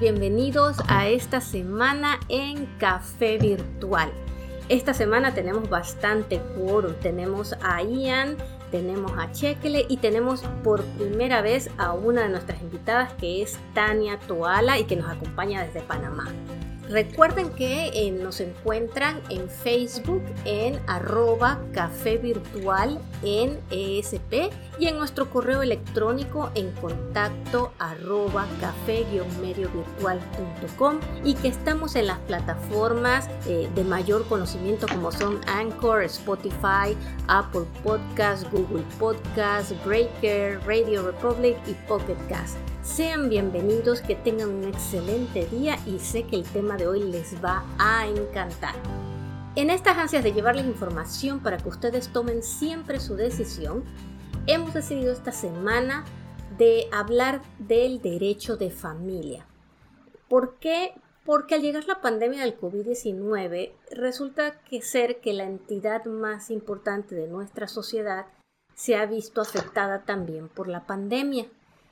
bienvenidos a esta semana en Café Virtual. Esta semana tenemos bastante quórum, tenemos a Ian, tenemos a Chekele y tenemos por primera vez a una de nuestras invitadas que es Tania Toala y que nos acompaña desde Panamá. Recuerden que eh, nos encuentran en Facebook en arroba café virtual en ESP y en nuestro correo electrónico en contacto arroba café virtual.com y que estamos en las plataformas eh, de mayor conocimiento como son Anchor, Spotify, Apple Podcast, Google Podcast, Breaker, Radio Republic y Pocket Cast. Sean bienvenidos, que tengan un excelente día y sé que el tema de hoy les va a encantar. En estas ansias de llevarles información para que ustedes tomen siempre su decisión, hemos decidido esta semana de hablar del derecho de familia. ¿Por qué? Porque al llegar la pandemia del COVID-19 resulta que ser que la entidad más importante de nuestra sociedad se ha visto afectada también por la pandemia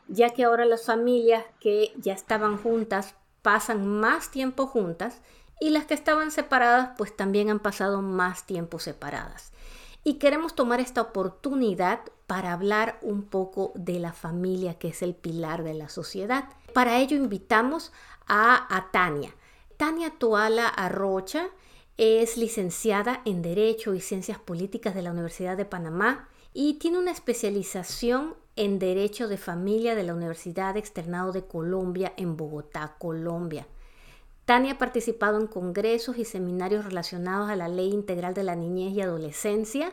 ya que ahora las familias que ya estaban juntas pasan más tiempo juntas y las que estaban separadas pues también han pasado más tiempo separadas. Y queremos tomar esta oportunidad para hablar un poco de la familia que es el pilar de la sociedad. Para ello invitamos a, Tania. Tania Toala Arrocha es licenciada en Derecho y Ciencias Políticas de la Universidad de Panamá y tiene una especialización en Derecho de Familia de la Universidad Externado de Colombia en Bogotá, Colombia. Tania ha participado en congresos y seminarios relacionados a la Ley Integral de la Niñez y Adolescencia.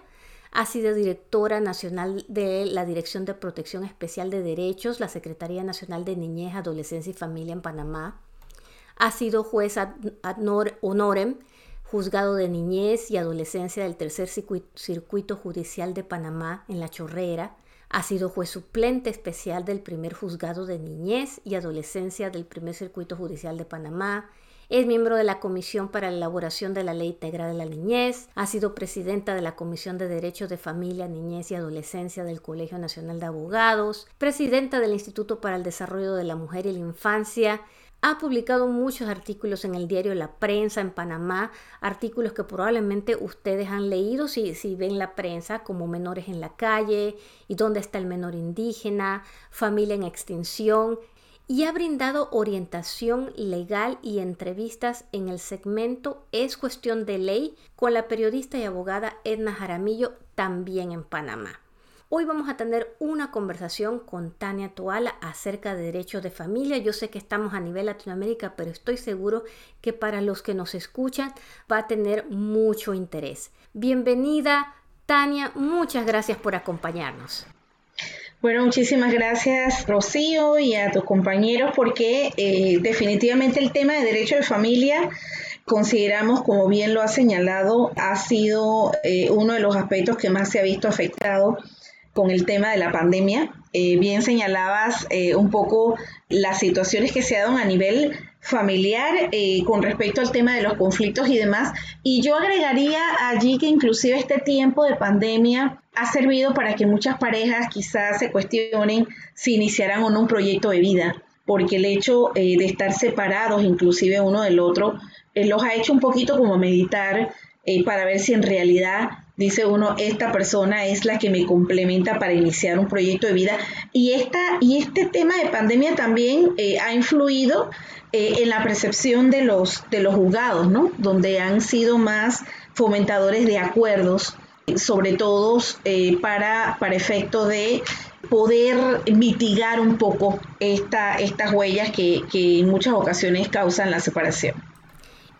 Ha sido directora nacional de la Dirección de Protección Especial de Derechos, la Secretaría Nacional de Niñez, Adolescencia y Familia en Panamá. Ha sido juez ad, honorem, juzgado de niñez y adolescencia del Tercer Circuito Judicial de Panamá en La Chorrera ha sido juez suplente especial del primer juzgado de niñez y adolescencia del primer circuito judicial de Panamá. Es miembro de la Comisión para la Elaboración de la Ley Integral de la Niñez. Ha sido presidenta de la Comisión de Derechos de Familia, Niñez y Adolescencia del Colegio Nacional de Abogados. Presidenta del Instituto para el Desarrollo de la Mujer y la Infancia ha publicado muchos artículos en el diario La Prensa en Panamá, artículos que probablemente ustedes han leído si, si ven la prensa, como Menores en la calle y Dónde está el menor indígena, Familia en extinción, y ha brindado orientación legal y entrevistas en el segmento Es cuestión de ley con la periodista y abogada Edna Jaramillo, también en Panamá. Hoy vamos a tener una conversación con Tania Toala acerca de derechos de familia. Yo sé que estamos a nivel Latinoamérica, pero estoy seguro que para los que nos escuchan va a tener mucho interés. Bienvenida, Tania. Muchas gracias por acompañarnos. Bueno, muchísimas gracias Rocío y a tus compañeros porque eh, definitivamente el tema de derecho de familia consideramos, como bien lo ha señalado, ha sido eh, uno de los aspectos que más se ha visto afectado con el tema de la pandemia. Eh, bien señalabas eh, un poco las situaciones que se dan a nivel familiar eh, con respecto al tema de los conflictos y demás. Y yo agregaría allí que inclusive este tiempo de pandemia ha servido para que muchas parejas quizás se cuestionen si iniciarán o no un proyecto de vida, porque el hecho de estar separados inclusive uno del otro los ha hecho un poquito como meditar para ver si en realidad dice uno, esta persona es la que me complementa para iniciar un proyecto de vida. Y, esta, y este tema de pandemia también eh, ha influido eh, en la percepción de los, de los juzgados, ¿no? Donde han sido más fomentadores de acuerdos, sobre todo eh, para, para efecto de poder mitigar un poco esta, estas huellas que, que en muchas ocasiones causan la separación.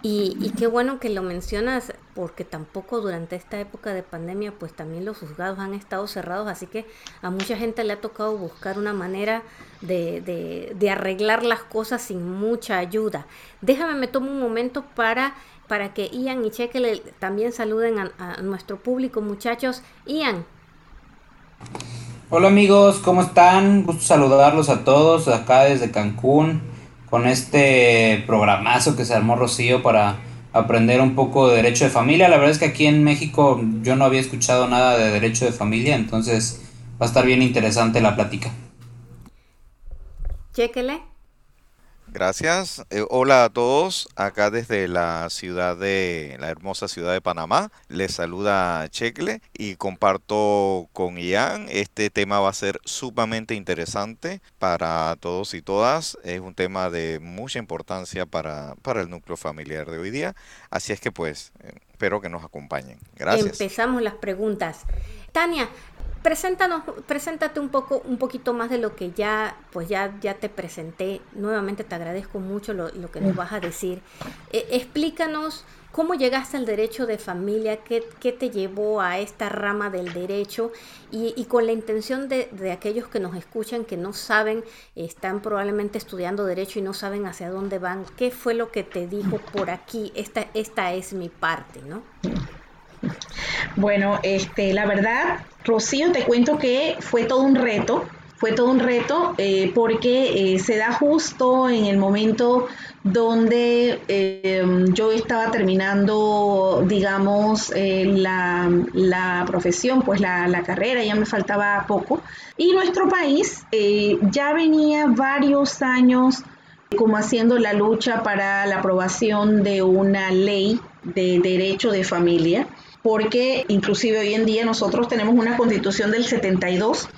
Y, qué bueno que lo mencionas, porque tampoco durante esta época de pandemia, pues también los juzgados han estado cerrados, así que a mucha gente le ha tocado buscar una manera de, de, arreglar las cosas sin mucha ayuda. Déjame, me tomo un momento para, para que Ian y Cheque también saluden a, a nuestro público, muchachos. Ian. Hola amigos, ¿cómo están? Gusto saludarlos a todos acá desde Cancún con este programazo que se armó Rocío para aprender un poco de derecho de familia. La verdad es que aquí en México yo no había escuchado nada de derecho de familia, entonces va a estar bien interesante la plática. Chéquele. Gracias. Eh, hola a todos, acá desde la ciudad de, la hermosa ciudad de Panamá. Les saluda Checle y comparto con Ian. Este tema va a ser sumamente interesante para todos y todas. Es un tema de mucha importancia para, para el núcleo familiar de hoy día. Así es que pues, eh, espero que nos acompañen. Gracias. Empezamos las preguntas. Tania, Preséntanos, preséntate un poco, un poquito más de lo que ya, pues ya, ya te presenté. Nuevamente te agradezco mucho lo, que nos vas a decir. Eh, explícanos cómo llegaste al derecho de familia, qué, qué te llevó a esta rama del derecho y, y con la intención de, de, aquellos que nos escuchan, que no saben, están probablemente estudiando derecho y no saben hacia dónde van, qué fue lo que te dijo por aquí, esta, esta es mi parte, ¿no? Bueno, este, la verdad, Rocío, te cuento que fue todo un reto, fue todo un reto eh, porque eh, se da justo en el momento donde eh, yo estaba terminando, digamos, la, la, profesión, pues la, la, carrera, ya me faltaba poco. Y nuestro país ya venía varios años como haciendo la lucha para la aprobación de una ley de derecho de familia porque inclusive hoy en día nosotros tenemos una constitución del 72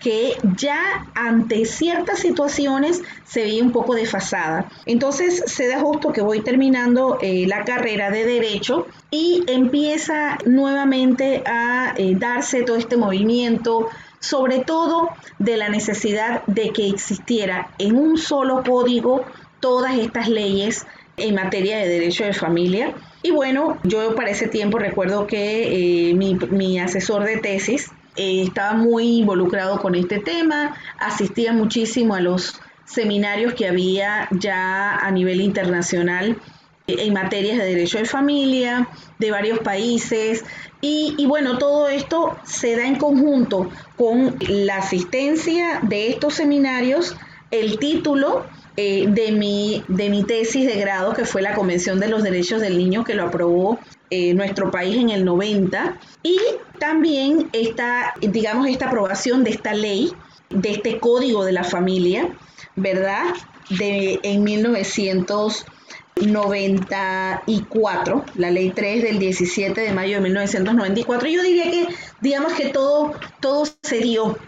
que ya ante ciertas situaciones se ve un poco desfasada. Entonces se da justo que voy terminando eh, la carrera de derecho y empieza nuevamente a eh, darse todo este movimiento, sobre todo de la necesidad de que existiera en un solo código todas estas leyes en materia de derecho de familia. Y bueno, yo para ese tiempo recuerdo que eh, mi, asesor de tesis eh, estaba muy involucrado con este tema, asistía muchísimo a los seminarios que había ya a nivel internacional eh, en materias de derecho de familia, de varios países, y, y, bueno, todo esto se da en conjunto con la asistencia de estos seminarios, el título eh, de, mi, de mi tesis de grado, que fue la Convención de los Derechos del Niño, que lo aprobó eh, nuestro país en el 90, y también esta, digamos, esta aprobación de esta ley, de este Código de la Familia, ¿verdad? De, en 1994, la ley 3 del 17 de mayo de 1994. Yo diría que, digamos que todo, todo se dio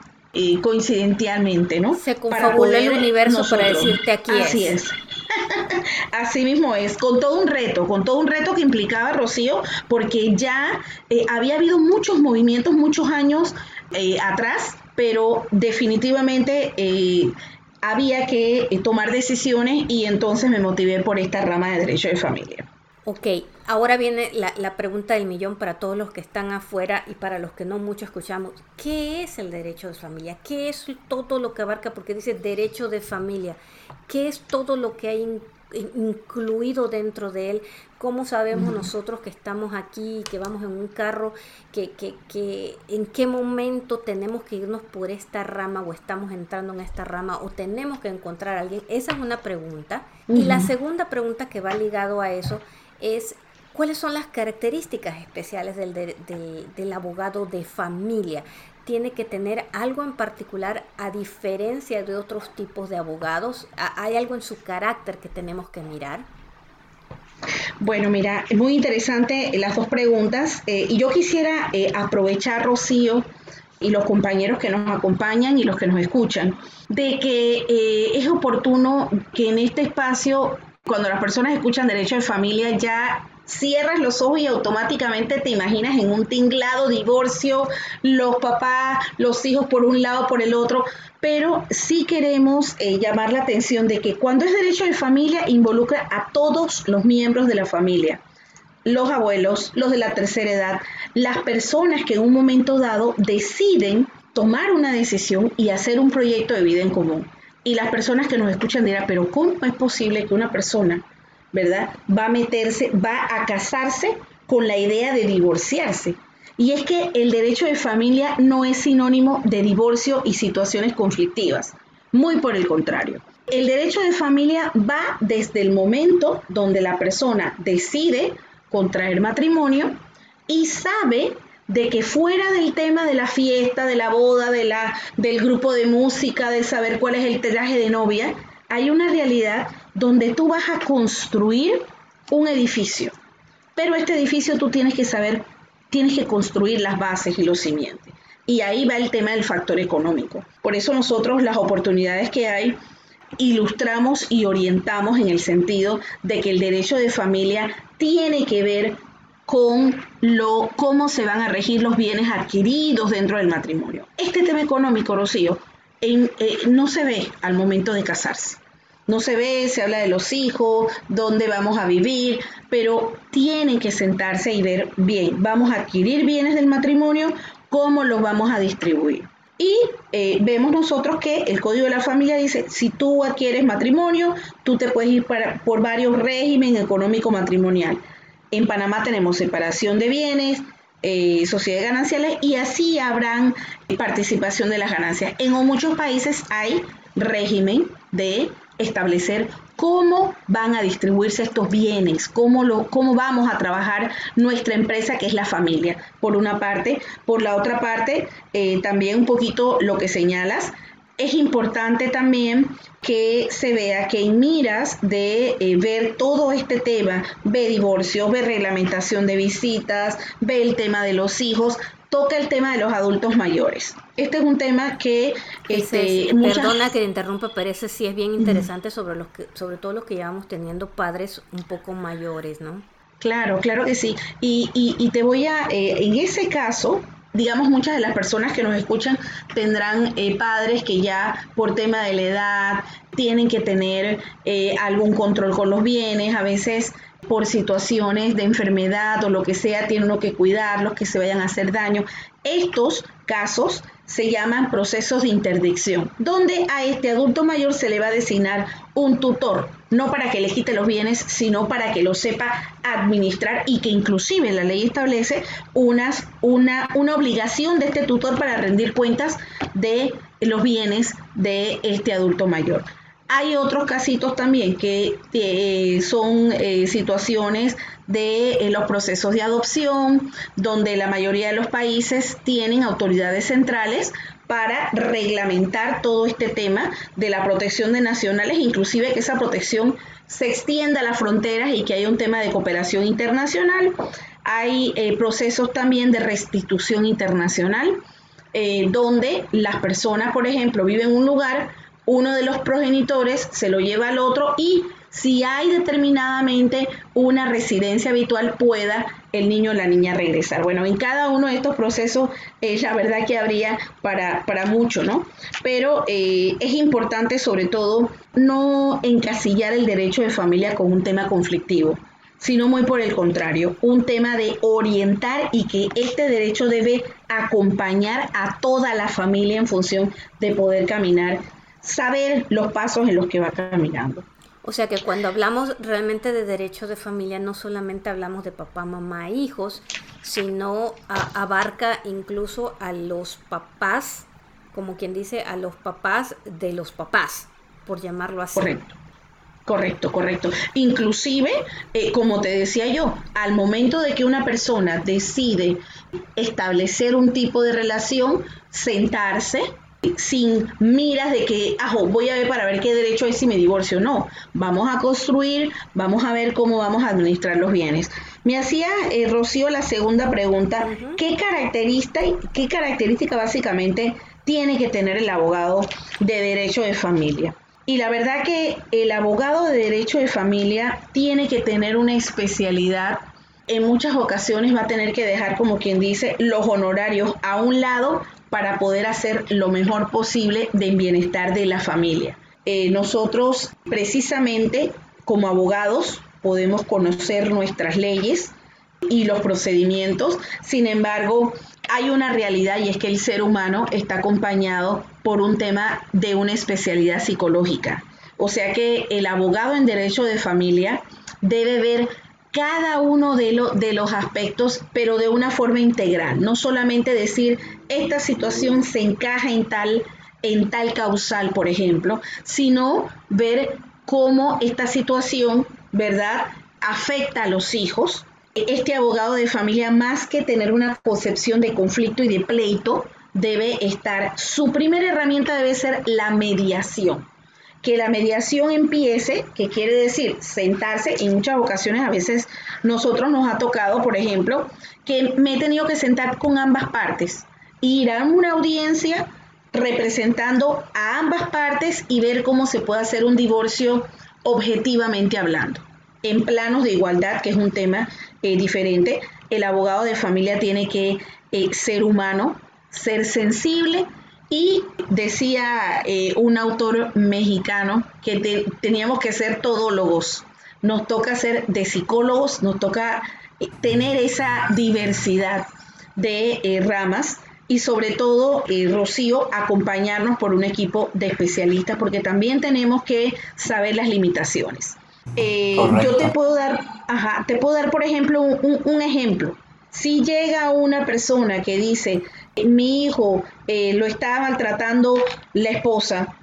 coincidentalmente, ¿no? Se confabuló el universo para decirte aquí Así es. Así mismo es, con todo un reto, con todo un reto que implicaba Rocío, porque ya eh, había habido muchos movimientos, muchos años eh, atrás, pero definitivamente eh, había que tomar decisiones y entonces me motivé por esta rama de derecho de familia. Ok, ahora viene la, pregunta del millón para todos los que están afuera y para los que no mucho escuchamos. ¿Qué es el derecho de familia? ¿Qué es todo lo que abarca? Porque dice derecho de familia. ¿Qué es todo lo que hay incluido dentro de él? ¿Cómo sabemos nosotros que estamos aquí, que vamos en un carro, que, que, que en qué momento tenemos que irnos por esta rama o estamos entrando en esta rama o tenemos que encontrar a alguien? Esa es una pregunta. Y la segunda pregunta que va ligado a eso es cuáles son las características especiales del, abogado de familia. Tiene que tener algo en particular a diferencia de otros tipos de abogados. ¿Hay algo en su carácter que tenemos que mirar? Bueno, mira, es muy interesante las dos preguntas. Eh, y yo quisiera eh, aprovechar, Rocío, y los compañeros que nos acompañan y los que nos escuchan, de que eh, es oportuno que en este espacio cuando las personas escuchan derecho de familia ya cierras los ojos y automáticamente te imaginas en un tinglado divorcio, los papás, los hijos por un lado, por el otro, pero sí queremos eh, llamar la atención de que cuando es derecho de familia involucra a todos los miembros de la familia, los abuelos, los de la tercera edad, las personas que en un momento dado deciden tomar una decisión y hacer un proyecto de vida en común. Y las personas que nos escuchan dirán, pero ¿cómo es posible que una persona, ¿verdad?, va a meterse, va a casarse con la idea de divorciarse. Y es que el derecho de familia no es sinónimo de divorcio y situaciones conflictivas. Muy por el contrario. El derecho de familia va desde el momento donde la persona decide contraer matrimonio y sabe de que fuera del tema de la fiesta, de la boda, de la, del grupo de música, de saber cuál es el traje de novia, hay una realidad donde tú vas a construir un edificio, pero este edificio tú tienes que saber, tienes que construir las bases y los cimientos. Y ahí va el tema del factor económico. Por eso nosotros las oportunidades que hay ilustramos y orientamos en el sentido de que el derecho de familia tiene que ver con lo, cómo se van a regir los bienes adquiridos dentro del matrimonio. Este tema económico, Rocío, eh, no se ve al momento de casarse. No se ve, se habla de los hijos, dónde vamos a vivir, pero tienen que sentarse y ver bien, vamos a adquirir bienes del matrimonio, cómo los vamos a distribuir. Y eh, vemos nosotros que el Código de la Familia dice, si tú adquieres matrimonio, tú te puedes ir por varios regímenes económico matrimonial. En Panamá tenemos separación de bienes, eh, sociedades gananciales y así habrán participación de las ganancias. En muchos países hay régimen de establecer cómo van a distribuirse estos bienes, cómo, lo, cómo vamos a trabajar nuestra empresa que es la familia, por una parte. Por la otra parte, eh, también un poquito lo que señalas, es importante también que se vea que en miras de eh, ver todo este tema, ve divorcio, ve reglamentación de visitas, ve el tema de los hijos, toca el tema de los adultos mayores. Este es un tema que... Este, Perdona que te interrumpa, pero ese sí es bien interesante sobre, los que, sobre todo los que llevamos teniendo padres un poco mayores, ¿no? Claro, claro que sí. Y, y, te voy a, eh, en ese caso, digamos, muchas de las personas que nos escuchan tendrán eh, padres que ya por tema de la edad tienen que tener eh, algún control con los bienes, a veces por situaciones de enfermedad o lo que sea, tienen uno que cuidarlos, que se vayan a hacer daño. Estos casos se llaman procesos de interdicción, donde a este adulto mayor se le va a designar un tutor, no para que le quite los bienes, sino para que lo sepa administrar y que inclusive la ley establece unas, una, una obligación de este tutor para rendir cuentas de los bienes de este adulto mayor. Hay otros casitos también que eh, son eh, situaciones de eh, los procesos de adopción, donde la mayoría de los países tienen autoridades centrales para reglamentar todo este tema de la protección de nacionales, inclusive que esa protección se extienda a las fronteras y que haya un tema de cooperación internacional. Hay procesos también de restitución internacional, donde las personas, por ejemplo, viven en un lugar, uno de los progenitores se lo lleva al otro y si hay determinadamente una residencia habitual pueda el niño o la niña regresar. Bueno, en cada uno de estos procesos eh, la verdad que habría para, para mucho, ¿no? Pero eh, es importante sobre todo no encasillar el derecho de familia con un tema conflictivo sino muy por el contrario, un tema de orientar y que este derecho debe acompañar a toda la familia en función de poder caminar saber los pasos en los que va caminando. O sea que cuando hablamos realmente de derechos de familia, no solamente hablamos de papá, mamá, hijos, sino abarca incluso a los papás, como quien dice, a los papás de los papás, por llamarlo así. Correcto. Correcto, correcto. Inclusive, eh, como te decía yo, al momento de que una persona decide establecer un tipo de relación, sentarse, sin miras de que, ajo, voy a ver para ver qué derecho hay si me divorcio. No, vamos a construir, vamos a ver cómo vamos a administrar los bienes. Me hacía eh, Rocío la segunda pregunta, ¿qué, característica, ¿qué característica básicamente tiene que tener el abogado de derecho de familia? Y la verdad que el abogado de derecho de familia tiene que tener una especialidad en muchas ocasiones va a tener que dejar, como quien dice, los honorarios a un lado para poder hacer lo mejor posible del bienestar de la familia. Eh, nosotros precisamente como abogados podemos conocer nuestras leyes y los procedimientos, sin embargo hay una realidad y es que el ser humano está acompañado por un tema de una especialidad psicológica. O sea que el abogado en derecho de familia debe ver cada uno de, de los aspectos, pero de una forma integral. No solamente decir, esta situación se encaja en tal, en tal causal, por ejemplo, sino ver cómo esta situación, ¿verdad?, afecta a los hijos. Este abogado de familia, más que tener una concepción de conflicto y de pleito, debe estar, su primera herramienta debe ser la mediación que la mediación empiece, que quiere decir sentarse, en muchas ocasiones a veces nosotros nos ha tocado, por ejemplo, que me he tenido que sentar con ambas partes, ir a una audiencia representando a ambas partes y ver cómo se puede hacer un divorcio objetivamente hablando, en planos de igualdad, que es un tema eh, diferente. El abogado de familia tiene que eh, ser humano, ser sensible y decía eh, un autor mexicano que teníamos que ser todólogos. Nos toca ser de psicólogos, nos toca tener esa diversidad de ramas y sobre todo, Rocío, acompañarnos por un equipo de especialistas porque también tenemos que saber las limitaciones. yo te puedo dar, ajá, te puedo dar, por ejemplo, un ejemplo. Si llega una persona que dice, mi hijo eh, lo está maltratando la esposa,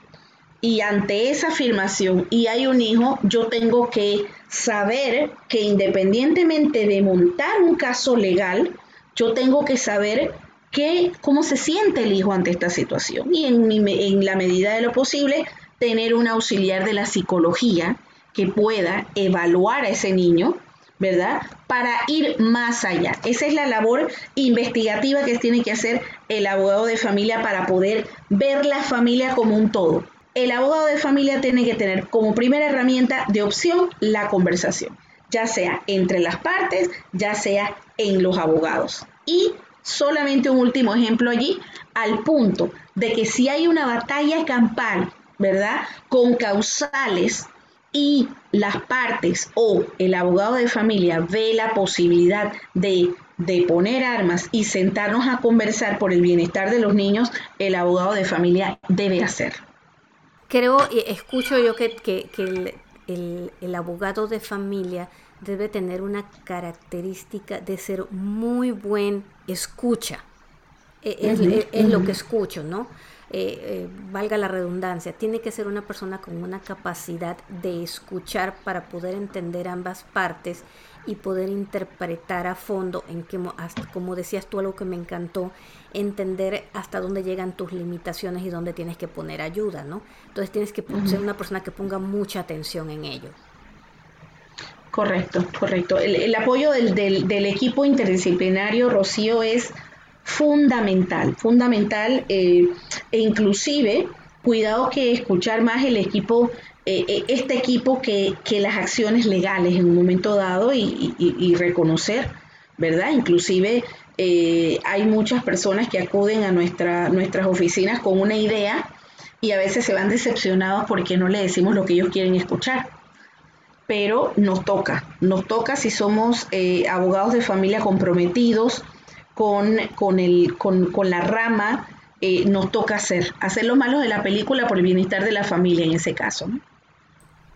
y ante esa afirmación y hay un hijo, yo tengo que saber que independientemente de montar un caso legal, yo tengo que saber que, cómo se siente el hijo ante esta situación y en, en la medida de lo posible tener un auxiliar de la psicología que pueda evaluar a ese niño ¿verdad? Para ir más allá. Esa es la labor investigativa que tiene que hacer el abogado de familia para poder ver la familia como un todo. El abogado de familia tiene que tener como primera herramienta de opción la conversación, ya sea entre las partes, ya sea en los abogados. Y solamente un último ejemplo allí, al punto de que si hay una batalla campal, ¿verdad? Con causales y las partes o el abogado de familia ve la posibilidad de, poner armas y sentarnos a conversar por el bienestar de los niños, el abogado de familia debe hacerlo. Creo y escucho yo que, el, abogado de familia debe tener una característica de ser muy buen escucha. E, es lo que escucho, ¿no? Eh, eh, valga la redundancia, tiene que ser una persona con una capacidad de escuchar para poder entender ambas partes y poder interpretar a fondo en que, como decías tú, algo que me encantó, entender hasta dónde llegan tus limitaciones y dónde tienes que poner ayuda, ¿no? Entonces tienes que ser una persona que ponga mucha atención en ello. Correcto, correcto. El, apoyo del, del, equipo interdisciplinario, Rocío, es fundamental, fundamental eh, e inclusive cuidado que escuchar más el equipo, eh, eh, este equipo que, las acciones legales en un momento dado y, reconocer, ¿verdad? Inclusive hay muchas personas que acuden a nuestra, nuestras oficinas con una idea y a veces se van decepcionados porque no le decimos lo que ellos quieren escuchar. Pero nos toca, nos toca si somos abogados de familia comprometidos, con, con, el, con, con la rama eh, nos toca hacer, hacer los malos de la película por el bienestar de la familia en ese caso.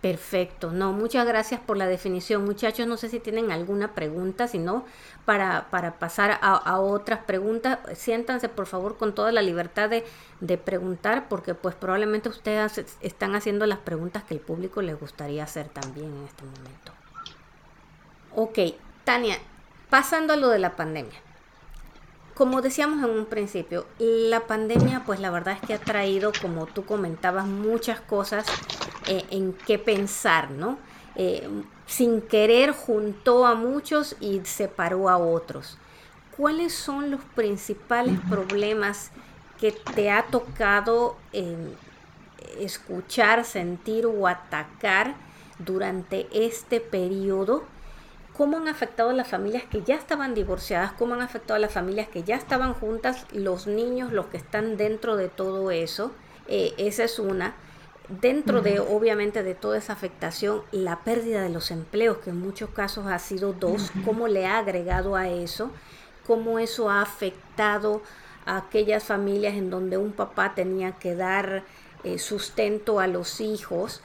Perfecto, no, muchas gracias por la definición. Muchachos, no sé si tienen alguna pregunta, si no, para, para pasar a, otras preguntas, siéntanse por favor con toda la libertad de, de, preguntar, porque pues probablemente ustedes están haciendo las preguntas que el público les gustaría hacer también en este momento. Ok, Tania, pasando a lo de la pandemia como decíamos en un principio, la pandemia, pues la verdad es que ha traído, como tú comentabas, muchas cosas eh, en qué pensar, ¿no? Eh, sin querer juntó a muchos y separó a otros. ¿Cuáles son los principales problemas que te ha tocado escuchar, sentir o atacar durante este periodo? cómo han afectado a las familias que ya estaban divorciadas, cómo han afectado a las familias que ya estaban juntas, los niños, los que están dentro de todo eso. Eh, esa es una. Dentro de, obviamente, de toda esa afectación, la pérdida de los empleos, que en muchos casos ha sido dos, cómo le ha agregado a eso, cómo eso ha afectado a aquellas familias en donde un papá tenía que dar eh, sustento a los hijos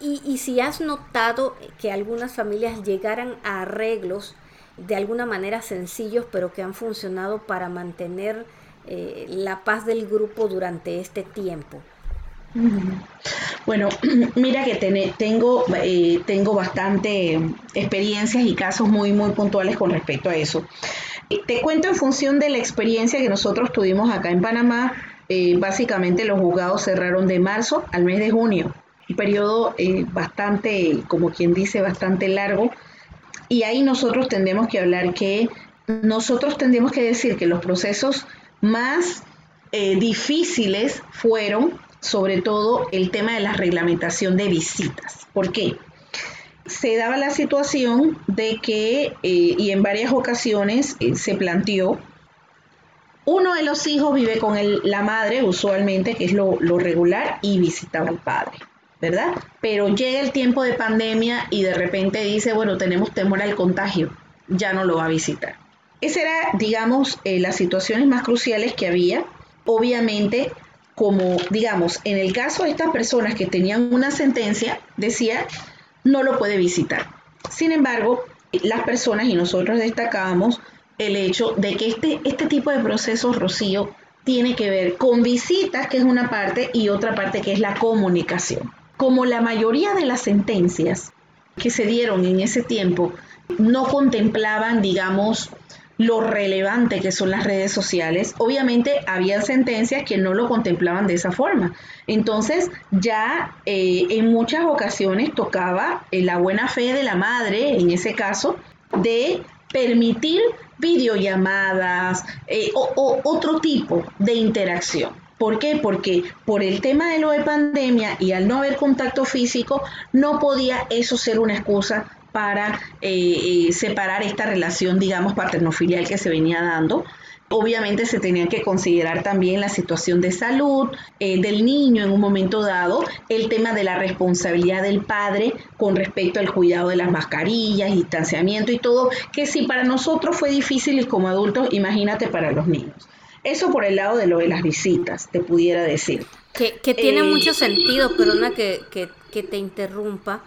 y, si has notado que algunas familias llegaran a arreglos de alguna manera sencillos, pero que han funcionado para mantener eh, la paz del grupo durante este tiempo. Bueno, mira que tengo, eh, tengo bastante experiencias y casos muy, muy puntuales con respecto a eso. Te cuento en función de la experiencia que nosotros tuvimos acá en Panamá. Eh, básicamente los juzgados cerraron de marzo al mes de junio un periodo eh, bastante, como quien dice, bastante largo. Y ahí nosotros tendremos que hablar que nosotros tendremos que decir que los procesos más eh, difíciles fueron sobre todo el tema de la reglamentación de visitas. ¿Por qué? Se daba la situación de que, eh, y en varias ocasiones eh, se planteó, uno de los hijos vive con la madre usualmente, que es lo, lo regular, y visitaba al padre. ¿verdad? Pero llega el tiempo de pandemia y de repente dice, bueno, tenemos temor al contagio, ya no lo va a visitar. Esa era, digamos, eh, las situaciones más cruciales que había. Obviamente, como, digamos, en el caso de estas personas que tenían una sentencia, decía, no lo puede visitar. Sin embargo, las personas y nosotros destacábamos el hecho de que este, este tipo de procesos, Rocío, tiene que ver con visitas, que es una parte, y otra parte que es la comunicación. Como la mayoría de las sentencias que se dieron en ese tiempo no contemplaban, digamos, lo relevante que son las redes sociales, obviamente había sentencias que no lo contemplaban de esa forma. Entonces ya eh, en muchas ocasiones tocaba eh, la buena fe de la madre, en ese caso, de permitir videollamadas eh, o otro tipo de interacción. ¿Por qué? Porque por el tema de lo de pandemia y al no haber contacto físico, no podía eso ser una excusa para eh, eh, separar esta relación, digamos, paternofilial que se venía dando. Obviamente se tenía que considerar también la situación de salud eh, del niño en un momento dado, el tema de la responsabilidad del padre con respecto al cuidado de las mascarillas, distanciamiento y todo, que si para nosotros fue difícil y como adultos, imagínate para los niños. Eso por el lado de lo de las visitas, te pudiera decir. Que, tiene mucho sentido, perdona que, que, que te interrumpa,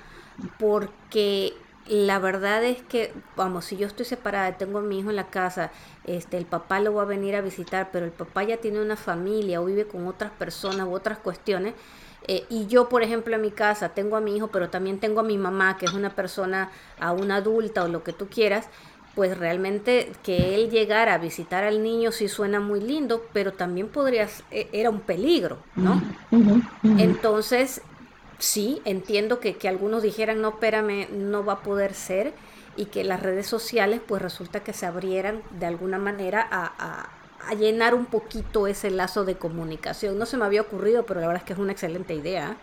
porque la verdad es que, vamos, si yo estoy separada, tengo a mi hijo en la casa, este, el papá lo va a venir a visitar, pero el papá ya tiene una familia o vive con otras personas u otras cuestiones, eh, y yo, por ejemplo, en mi casa tengo a mi hijo, pero también tengo a mi mamá, que es una persona, a una adulta o lo que tú quieras, pues realmente que él llegara a visitar al niño sí suena muy lindo, pero también podría, e, era un peligro, ¿no? Entonces, sí, entiendo que, algunos dijeran, no, espérame, no va a poder ser, y que las redes sociales pues resulta que se abrieran de alguna manera a, llenar un poquito ese lazo de comunicación. No se me había ocurrido, pero la verdad es que es una excelente idea.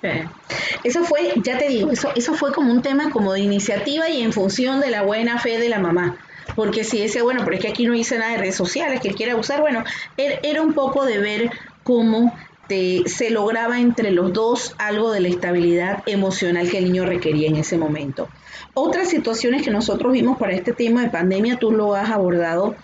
Sí. Eso fue, ya te digo, eso, eso fue como un tema como de iniciativa y en función de la buena fe de la mamá. Porque si decía, bueno, pero es que aquí no hice nada de redes sociales, que él quiera usar, bueno, er, era un poco de ver cómo este, se lograba entre los dos algo de la estabilidad emocional que el niño requería en ese momento. Otras situaciones que nosotros vimos para este tema de pandemia, tú lo has abordado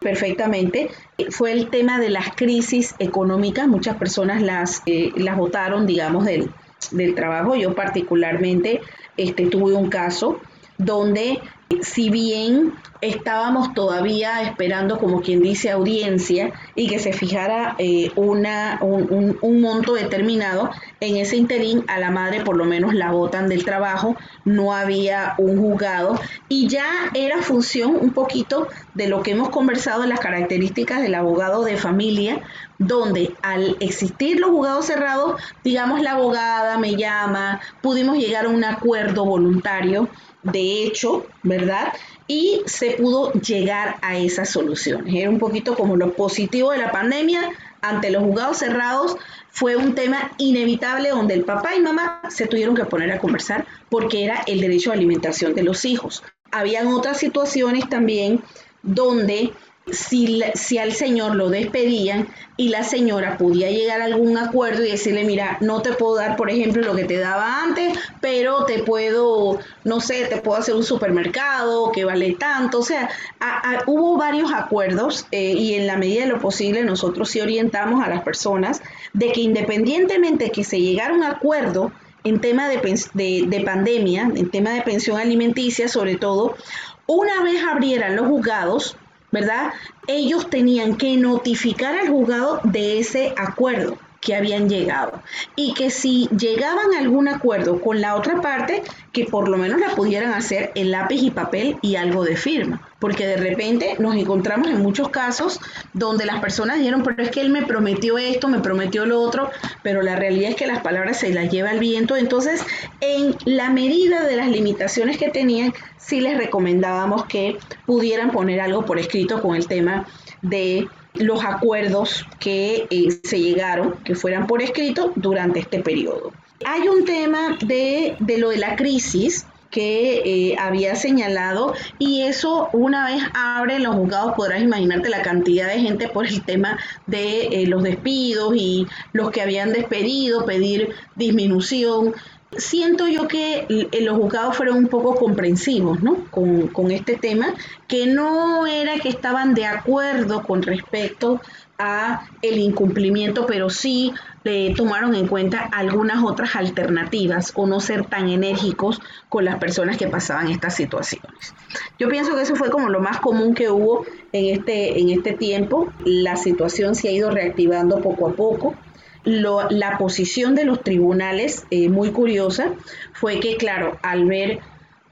perfectamente, fue el tema de las crisis económicas. Muchas personas las, eh, las votaron, digamos, del, del trabajo. Yo particularmente este, tuve un caso donde si bien estábamos todavía esperando, como quien dice, audiencia y que se fijara eh, una, un, monto determinado, en ese interín a la madre por lo menos la botan del trabajo, no había un juzgado y ya era función un poquito de lo que hemos conversado en las características del abogado de familia, donde al existir los juzgados cerrados, digamos la abogada me llama, pudimos llegar a un acuerdo voluntario de hecho, ¿verdad? Y se pudo llegar a esas soluciones. Era un poquito como lo positivo de la pandemia ante los juzgados cerrados. Fue un tema inevitable donde el papá y mamá se tuvieron que poner a conversar porque era el derecho a alimentación de los hijos. Habían otras situaciones también donde si, si al señor lo despedían y la señora podía llegar a algún acuerdo y decirle, mira, no te puedo dar, por ejemplo, lo que te daba antes, pero te puedo, no sé, te puedo hacer un supermercado que vale tanto. O sea, hubo varios acuerdos eh, y en la medida de lo posible nosotros sí orientamos a las personas de que independientemente que se llegara un acuerdo, en tema de, de, de, pandemia, en tema de pensión alimenticia sobre todo, una vez abrieran los juzgados, ¿verdad? Ellos tenían que notificar al juzgado de ese acuerdo. que habían llegado y que si llegaban a algún acuerdo con la otra parte, que por lo menos la pudieran hacer en lápiz y papel y algo de firma. Porque de repente nos encontramos en muchos casos donde las personas dijeron, pero es que él me prometió esto, me prometió lo otro, pero la realidad es que las palabras se las lleva el viento. Entonces, en la medida de las limitaciones que tenían, sí les recomendábamos que pudieran poner algo por escrito con el tema de los acuerdos que eh, se llegaron, que fueran por escrito durante este periodo. Hay un tema de, lo de la crisis que eh, había señalado y eso una vez abre los juzgados podrás imaginarte la cantidad de gente por el tema de eh, los despidos y los que habían despedido, pedir disminución Siento yo que los juzgados fueron un poco comprensivos ¿no? con, este tema, que no era que estaban de acuerdo con respecto a el incumplimiento, pero sí le tomaron en cuenta algunas otras alternativas o no ser tan enérgicos con las personas que pasaban estas situaciones. Yo pienso que eso fue como lo más común que hubo en este, en este tiempo. La situación se ha ido reactivando poco a poco la posición de los tribunales, eh, muy curiosa, fue que, claro, al ver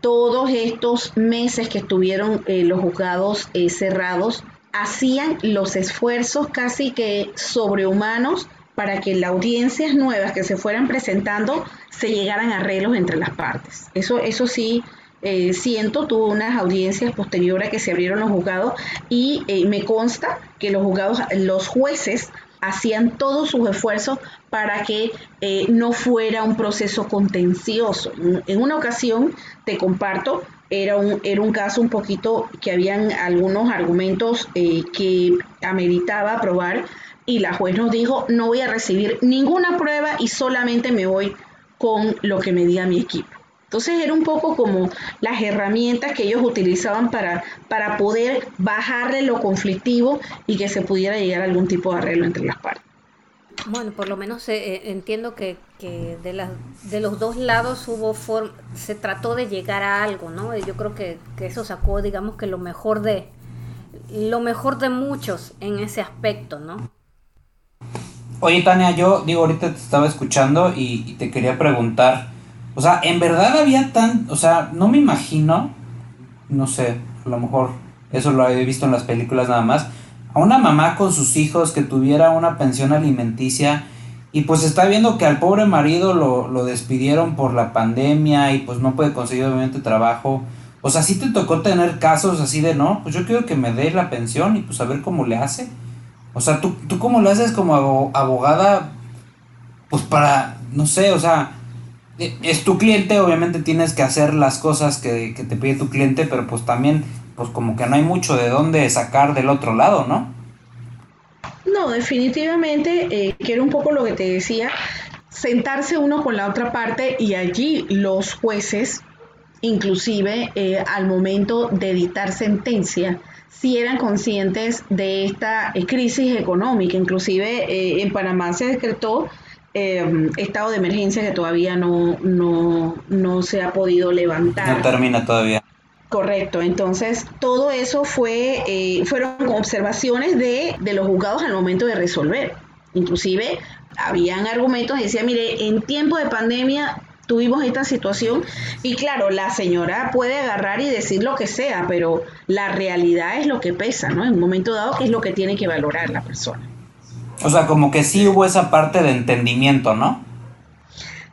todos estos meses que estuvieron eh, los juzgados eh, cerrados, hacían los esfuerzos casi que sobrehumanos para que las audiencias nuevas que se fueran presentando se llegaran a arreglos entre las partes. Eso, eso sí, siento, tuvo unas audiencias posteriores a que se abrieron los juzgados y me consta que los juzgados, los jueces hacían todos sus esfuerzos para que eh, no fuera un proceso contencioso. En una ocasión, te comparto, era un, era un caso un poquito que habían algunos argumentos eh, que ameritaba aprobar y la juez nos dijo, no voy a recibir ninguna prueba y solamente me voy con lo que me diga mi equipo. Entonces era un poco como las herramientas que ellos utilizaban para, para poder bajarle lo conflictivo y que se pudiera llegar a algún tipo de arreglo entre las partes. Bueno, por lo menos eh, eh, entiendo que, que de, la, de los dos lados hubo se trató de llegar a algo, ¿no? Yo creo que, que, eso sacó, digamos que lo mejor de lo mejor de muchos en ese aspecto, ¿no? Oye, Tania, yo digo, ahorita te estaba escuchando y te quería preguntar, o sea, en verdad había tan, o sea, no me imagino, no sé, a lo mejor eso lo he visto en las películas nada más, a una mamá con sus hijos que tuviera una pensión alimenticia y pues está viendo que al pobre marido lo, lo despidieron por la pandemia y pues no puede conseguir obviamente trabajo. O sea, sí te tocó tener casos así de, no, pues yo quiero que me dé la pensión y pues a ver cómo le hace. O sea, ¿tú, tú cómo le haces como abogada, pues para, no sé, o sea, es tu cliente, obviamente tienes que hacer las cosas que, te pide tu cliente, pero pues también, pues como que no hay mucho de dónde sacar del otro lado, ¿no? No, definitivamente, eh, que era un poco lo que te decía, sentarse uno con la otra parte y allí los jueces, inclusive eh, al momento de dictar sentencia, si eran conscientes de esta eh, crisis económica, inclusive en Panamá se decretó Em, estado de emergencia que todavía no, no, se ha podido levantar. No termina todavía. Correcto, entonces todo eso fue, eh, fueron observaciones de, de, los juzgados al momento de resolver. Inclusive habían argumentos, decía, mire, en tiempo de pandemia tuvimos esta situación y claro, la señora puede agarrar y decir lo que sea, pero la realidad es lo que pesa, ¿no? En un momento dado, que es lo que tiene que valorar la persona. O sea, como que sí hubo esa parte de entendimiento, ¿no?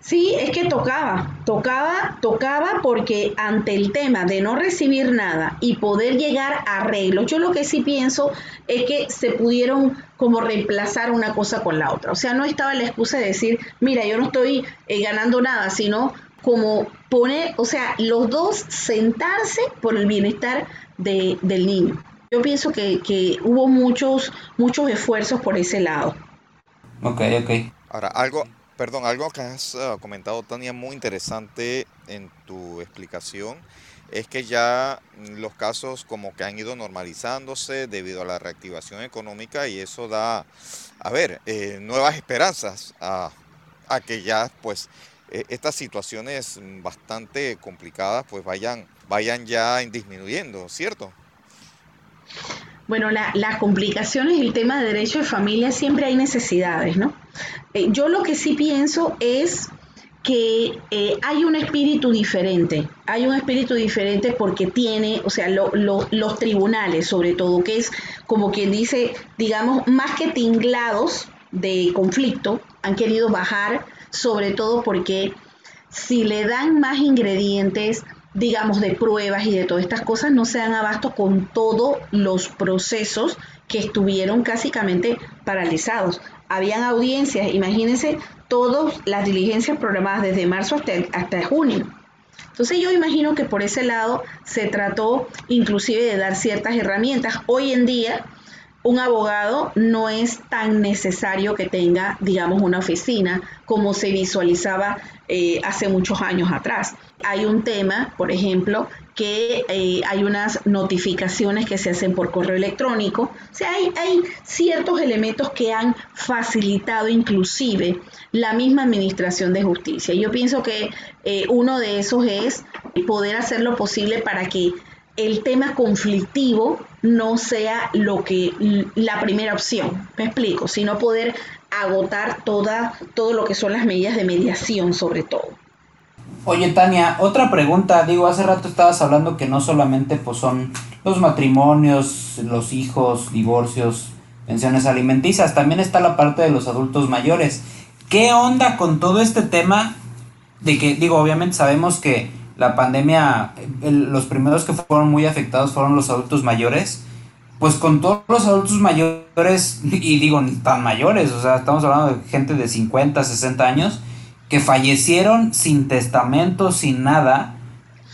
Sí, es que tocaba, tocaba, tocaba porque ante el tema de no recibir nada y poder llegar a arreglos, yo lo que sí pienso es que se pudieron como reemplazar una cosa con la otra. O sea, no estaba la excusa de decir, mira, yo no estoy eh, ganando nada, sino como poner, o sea, los dos sentarse por el bienestar de, del niño. Yo pienso que, que hubo muchos, muchos esfuerzos por ese lado. Ok, ok. Ahora, algo, perdón, algo que has ah, comentado, Tania, muy interesante en tu explicación, es que ya los casos como que han ido normalizándose debido a la reactivación económica y eso da, a ver, eh, nuevas esperanzas a, a, que ya pues e, estas situaciones bastante complicadas pues vayan, vayan ya disminuyendo, ¿cierto? Bueno, las complicaciones, el tema de derecho de familia, siempre hay necesidades, ¿no? Eh, yo lo que sí pienso es que eh, hay un espíritu diferente, hay un espíritu diferente porque tiene, o sea, los tribunales sobre todo, que es como quien dice, digamos, más que tinglados de conflicto, han querido bajar, sobre todo porque si le dan más ingredientes, digamos, de pruebas y de todas estas cosas, no se dan abasto con todos los procesos que estuvieron básicamente paralizados. Habían audiencias, imagínense, todas las diligencias programadas desde marzo hasta, hasta junio. Entonces yo imagino que por ese lado se trató inclusive de dar ciertas herramientas. Hoy en día un abogado no es tan necesario que tenga, digamos, una oficina como se visualizaba eh, hace muchos años atrás. Hay un tema, por ejemplo, que eh, hay unas notificaciones que se hacen por correo electrónico. O sea, hay, hay ciertos elementos que han facilitado inclusive la misma administración de justicia. Yo pienso que eh, uno de esos es poder hacer lo posible para que el tema conflictivo no sea lo que la primera opción, me explico, sino poder agotar toda, todo lo que son las medidas de mediación sobre todo. Oye Tania, otra pregunta, digo, hace rato estabas hablando que no solamente pues son los matrimonios, los hijos, divorcios, pensiones alimenticias, también está la parte de los adultos mayores. ¿Qué onda con todo este tema de que, digo, obviamente sabemos que la pandemia, los primeros que fueron muy afectados fueron los adultos mayores. Pues con todos los adultos mayores, y digo, ni tan mayores, o sea, estamos hablando de gente de 50, 60 años, que fallecieron sin testamento, sin nada,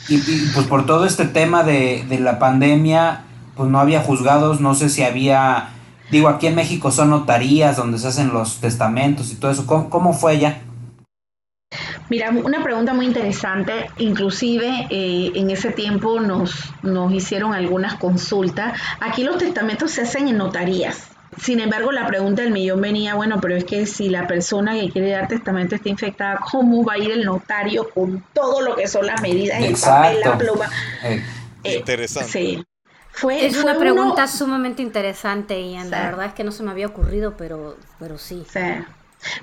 y, pues por todo este tema de, de, la pandemia, pues no había juzgados, no sé si había, digo, aquí en México son notarías donde se hacen los testamentos y todo eso, ¿cómo, cómo fue allá? Mira, una pregunta muy interesante. Inclusive eh, en ese tiempo nos, nos hicieron algunas consultas. Aquí los testamentos se hacen en notarías. Sin embargo, la pregunta del millón venía, bueno, pero es que si la persona que quiere dar testamento está infectada, ¿cómo va a ir el notario con todo lo que son las medidas, el papel, la pluma? Eh, eh, interesante. Sí. Fue, es una pregunta sumamente interesante, Ian. La verdad es que no se me había ocurrido, pero, pero sí. sí.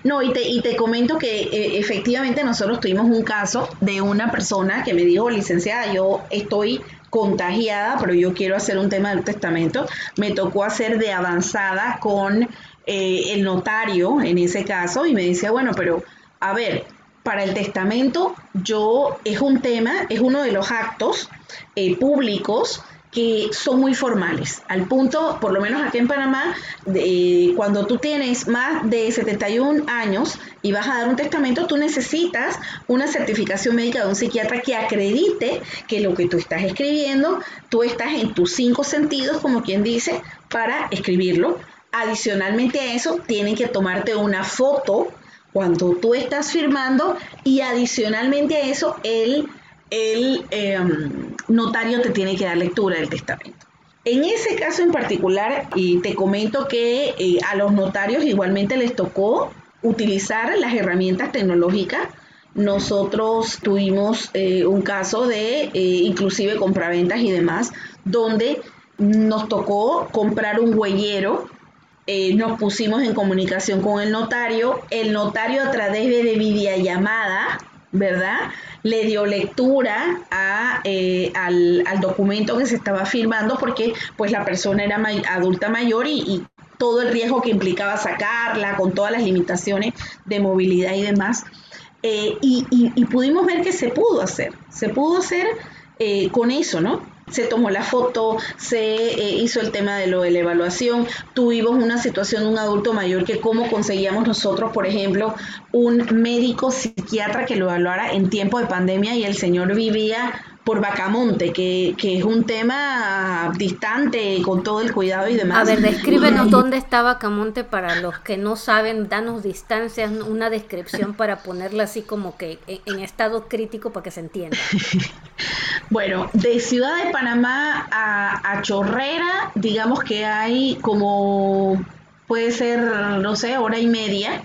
No, y te, y te comento que eh, efectivamente nosotros tuvimos un caso de una persona que me dijo, licenciada, yo estoy contagiada, pero yo quiero hacer un tema del testamento. Me tocó hacer de avanzada con eh, el notario en ese caso y me decía, bueno, pero a ver, para el testamento yo es un tema, es uno de los actos eh, públicos que son muy formales, al punto, por lo menos aquí en Panamá, de, cuando tú tienes más de 71 años y vas a dar un testamento, tú necesitas una certificación médica de un psiquiatra que acredite que lo que tú estás escribiendo, tú estás en tus cinco sentidos, como quien dice, para escribirlo. Adicionalmente a eso, tienen que tomarte una foto cuando tú estás firmando y adicionalmente a eso, el el em, notario te tiene que dar lectura del testamento. En ese caso en particular, y te comento que eh, a los notarios igualmente les tocó utilizar las herramientas tecnológicas. Nosotros tuvimos eh, un caso de eh, inclusive compraventas y demás, donde nos tocó comprar un huellero nos pusimos en comunicación con el notario, el notario a través de videollamada, ¿verdad? le dio lectura eh, al, documento que se estaba firmando porque pues la persona era adulta mayor y, todo el riesgo que implicaba sacarla con todas las limitaciones de movilidad y demás. Eh, y, pudimos ver que se pudo hacer, se pudo hacer eh, con eso, ¿no? Se tomó la foto, se eh, hizo el tema de lo de la evaluación, tuvimos una situación de un adulto mayor que cómo conseguíamos nosotros, por ejemplo, un médico psiquiatra que lo evaluara en tiempo de pandemia y el señor vivía por Bacamonte, que, que, es un tema distante con todo el cuidado y demás. A ver, descríbenos dónde está Bacamonte para los que no saben, danos distancias, una descripción para ponerla así como que en, estado crítico para que se entienda. bueno, de Ciudad de Panamá a, a Chorrera, digamos que hay como, puede ser, no sé, hora y media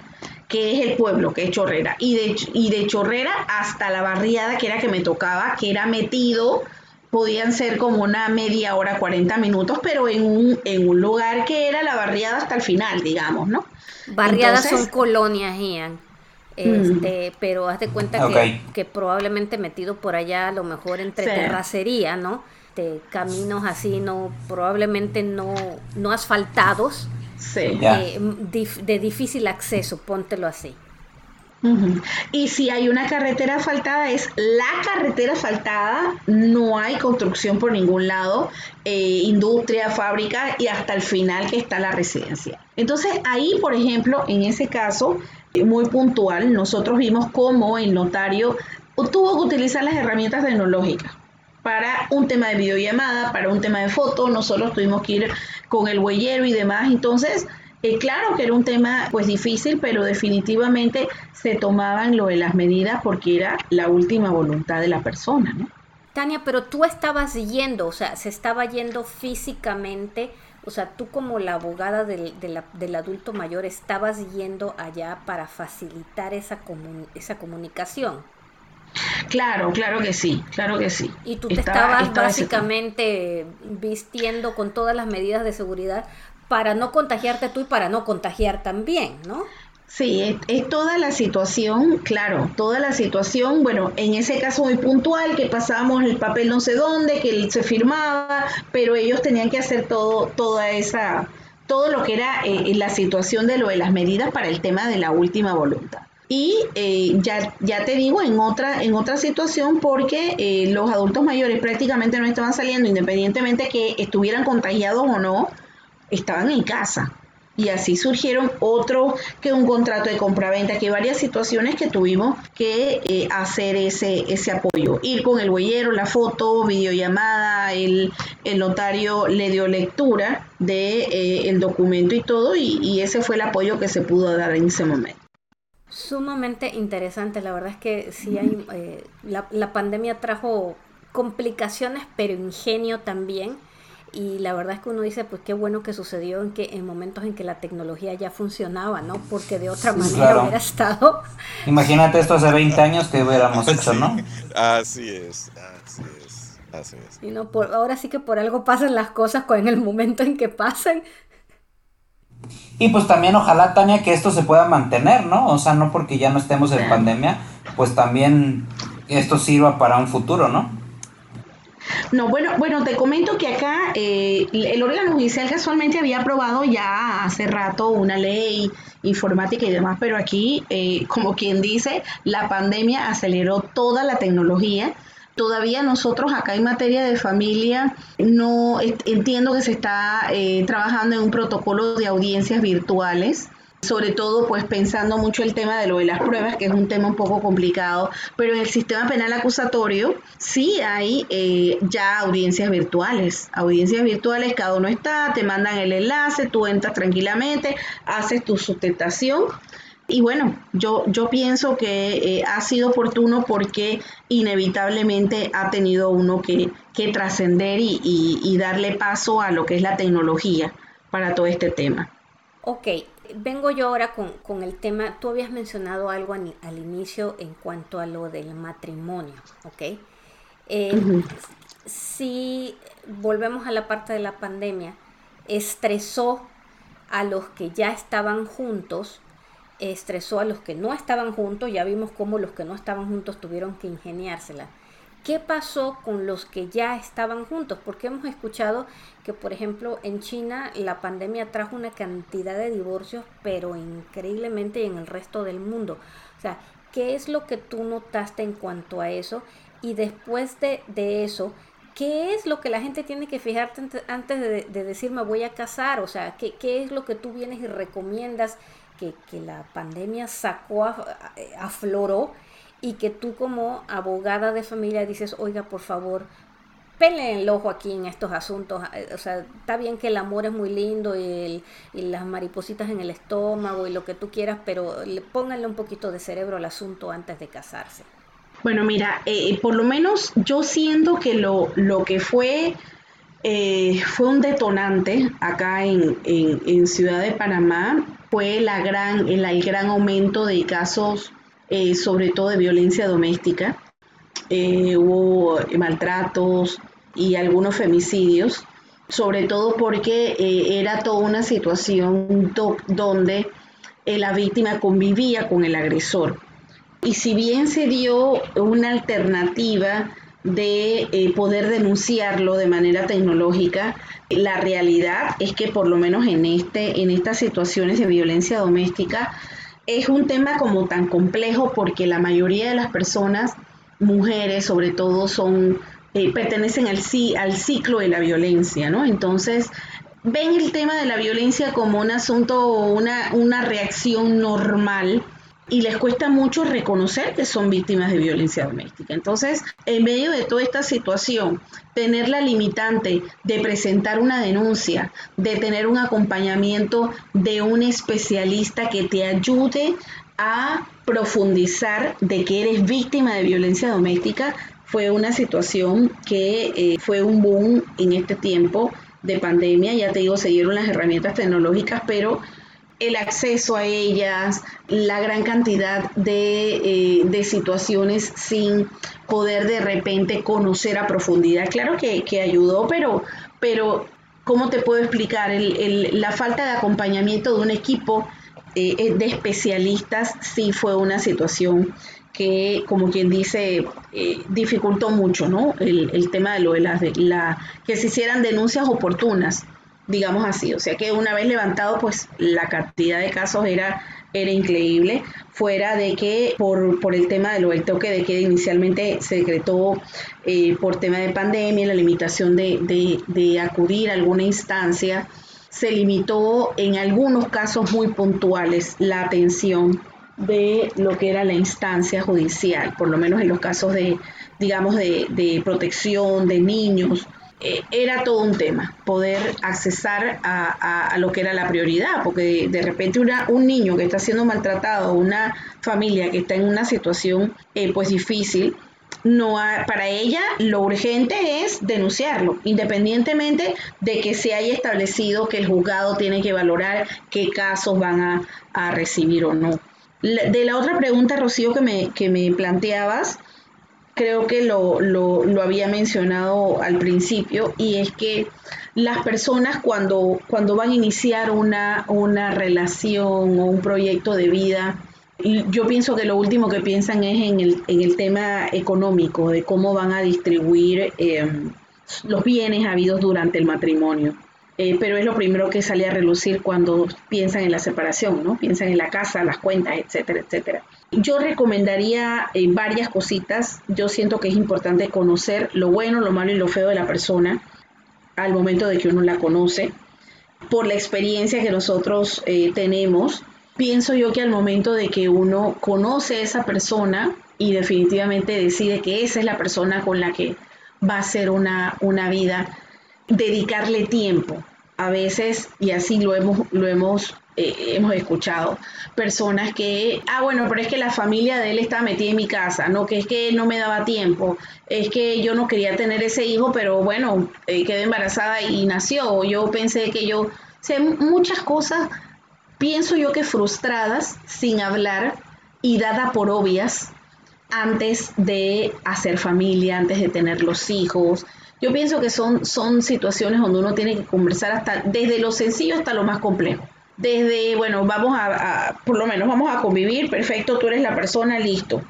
que es el pueblo, que es Chorrera, y de, y de Chorrera hasta la barriada que era que me tocaba, que era metido podían ser como una media hora, 40 minutos, pero en un, en un lugar que era la barriada hasta el final, digamos, ¿no? Barriadas son colonias, Ian. Este, pero haz de cuenta que, probablemente metido por allá, a lo mejor entre terracería, ¿no? De caminos así, no, probablemente no, no asfaltados, sí. Eh, de difícil acceso, póntelo así. Y si hay una carretera asfaltada, es la carretera asfaltada, no hay construcción por ningún lado, eh, industria, fábrica y hasta el final que está la residencia. Entonces ahí, por ejemplo, en ese caso, muy puntual, nosotros vimos cómo el notario tuvo que utilizar las herramientas tecnológicas para un tema de videollamada, para un tema de foto, nosotros tuvimos que ir con el huellero y demás, entonces eh, claro que era un tema pues difícil, pero definitivamente se tomaban lo de las medidas porque era la última voluntad de la persona, ¿no? Tania, pero tú estabas yendo, o sea, se estaba yendo físicamente, o sea, tú como la abogada del, del adulto mayor estabas yendo allá para facilitar esa, esa comunicación. Claro, claro que sí, claro que sí. Y tú te estabas básicamente vistiendo con todas las medidas de seguridad para no contagiarte tú y para no contagiar también, ¿no? Sí, es, toda la situación, claro, toda la situación, bueno, en ese caso muy puntual, que pasábamos el papel no sé dónde, que se firmaba, pero ellos tenían que hacer todo, toda esa, todo lo que era eh, la situación de lo de las medidas para el tema de la última voluntad. Y eh, ya, ya te digo, en otra, en otra situación, porque eh, los adultos mayores prácticamente no estaban saliendo, independientemente que estuvieran contagiados o no, estaban en casa. Y así surgieron otros que un contrato de compraventa, que varias situaciones que tuvimos que eh, hacer ese, ese apoyo. Ir con el huellero, la foto, videollamada, el, el notario le dio lectura de eh, el documento y todo, y, ese fue el apoyo que se pudo dar en ese momento. Sumamente interesante, la verdad es que sí hay, eh, la, la pandemia trajo complicaciones, pero ingenio también y la verdad es que uno dice, pues qué bueno que sucedió en que en momentos en que la tecnología ya funcionaba, ¿no? Porque de otra manera hubiera estado. Imagínate esto hace 20 años que hubiéramos hecho, ¿no? Así es, así es, así es. Y no, por, ahora sí que por algo pasan las cosas en el momento en que pasan. Y pues también ojalá, Tania, que esto se pueda mantener, ¿no? O sea, no porque ya no estemos en pandemia, pues también esto sirva para un futuro, ¿no? No, bueno, bueno, te comento que acá eh, el órgano judicial casualmente había aprobado ya hace rato una ley informática y demás, pero aquí, eh, como quien dice, la pandemia aceleró toda la tecnología. Todavía nosotros acá en materia de familia no entiendo que se está eh, trabajando en un protocolo de audiencias virtuales sobre todo pues pensando mucho el tema de lo de las pruebas, que es un tema un poco complicado, pero en el sistema penal acusatorio sí hay eh, ya audiencias virtuales, audiencias virtuales, cada uno está, te mandan el enlace, tú entras tranquilamente, haces tu sustentación. Y bueno, yo, yo pienso que eh, ha sido oportuno porque inevitablemente ha tenido uno que, que trascender y, y darle paso a lo que es la tecnología para todo este tema. Ok, vengo yo ahora con, el tema, tú habías mencionado algo al, inicio en cuanto a lo del matrimonio, ¿ok? Eh, si volvemos a la parte de la pandemia, estresó a los que ya estaban juntos, estresó a los que no estaban juntos, ya vimos cómo los que no estaban juntos tuvieron que ingeniársela. ¿Qué pasó con los que ya estaban juntos? Porque hemos escuchado que, por ejemplo, en China la pandemia trajo una cantidad de divorcios, pero increíblemente en el resto del mundo. O sea, ¿qué es lo que tú notaste en cuanto a eso? Y después de, eso, ¿qué es lo que la gente tiene que fijarte antes de, decir me voy a casar? O sea, ¿qué, ¿qué, es lo que tú vienes y recomiendas que, la pandemia sacó, afloró? y que tú como abogada de familia dices, oiga, por favor, peleen el ojo aquí en estos asuntos. O sea, está bien que el amor es muy lindo y, las maripositas en el estómago y lo que tú quieras, pero le, pónganle un poquito de cerebro al asunto antes de casarse. Bueno, mira, eh, por lo menos yo siento que lo, lo que fue eh, fue un detonante acá en, Ciudad de Panamá, fue la gran, el, gran aumento de casos eh, sobre todo de violencia doméstica. Eh, hubo maltratos, y algunos femicidios, sobre todo porque era toda una situación donde la víctima convivía con el agresor. Y si bien se dio una alternativa de eh, poder denunciarlo de manera tecnológica, la realidad es que por lo menos en, este, en estas situaciones de violencia doméstica es un tema como tan complejo porque la mayoría de las personas, mujeres sobre todo, son eh, pertenecen al, al ciclo de la violencia, ¿no? Entonces, ven el tema de la violencia como un asunto, una, una reacción normal y les cuesta mucho reconocer que son víctimas de violencia doméstica. Entonces, en medio de toda esta situación, tener la limitante de presentar una denuncia, de tener un acompañamiento de un especialista que te ayude a profundizar de que eres víctima de violencia doméstica, fue una situación que eh, fue un boom en este tiempo de pandemia. Ya te digo, se dieron las herramientas tecnológicas, pero el acceso a ellas, la gran cantidad de, eh, situaciones sin poder de repente conocer a profundidad. Claro que, ayudó, pero, pero ¿cómo te puedo explicar? la falta de acompañamiento de un equipo eh, eh, de especialistas sí fue una situación que, como quien dice, dificultó mucho, ¿no? El, tema de lo de las, de la, que se hicieran denuncias oportunas digamos así. O sea que una vez levantado, pues la cantidad de casos era, era increíble, fuera de que por, por el tema del toque de queda inicialmente se decretó eh, por tema de pandemia, la limitación de, de, de acudir a alguna instancia, se limitó en algunos casos muy puntuales la atención de lo que era la instancia judicial, por lo menos en los casos de, digamos, de, de protección de niños eh, era todo un tema, poder accesar a, lo que era la prioridad, porque de, repente una, un niño que está siendo maltratado, una familia que está en una situación eh, pues difícil, no para ella lo urgente es denunciarlo, independientemente de que se haya establecido que el juzgado tiene que valorar qué casos van a, a recibir o no. De la otra pregunta, Rocío, que me, que me planteabas, creo que lo, lo, había mencionado al principio, y es que las personas cuando, cuando van a iniciar una, una relación o un proyecto de vida, yo pienso que lo último que piensan es en el, en el tema económico, de cómo van a distribuir em, los bienes habidos durante el matrimonio. Eh, pero es lo primero que sale a relucir cuando piensan en la separación, ¿no? Piensan en la casa, las cuentas, etcétera, etcétera. Yo recomendaría eh, varias cositas. Yo siento que es importante conocer lo bueno, lo malo y lo feo de la persona al momento de que uno la conoce. Por la experiencia que nosotros eh, tenemos, pienso yo que al momento de que uno conoce a esa persona y definitivamente decide que esa es la persona con la que va a ser una, una vida, dedicarle tiempo. A veces, y así lo hemos, lo hemos eh, hemos escuchado personas que, ah, bueno, pero es que la familia de él estaba metida en mi casa, no, que es que no me daba tiempo, es que yo no quería tener ese hijo, pero bueno, eh, quedé embarazada y nació, yo pensé que yo, sé muchas cosas, pienso yo que frustradas, sin hablar y dada por obvias antes de hacer familia, antes de tener los hijos. Yo pienso que son, son situaciones donde uno tiene que conversar hasta desde lo sencillo hasta lo más complejo desde, bueno, vamos a, por lo menos vamos a convivir, perfecto, tú eres la persona, listo.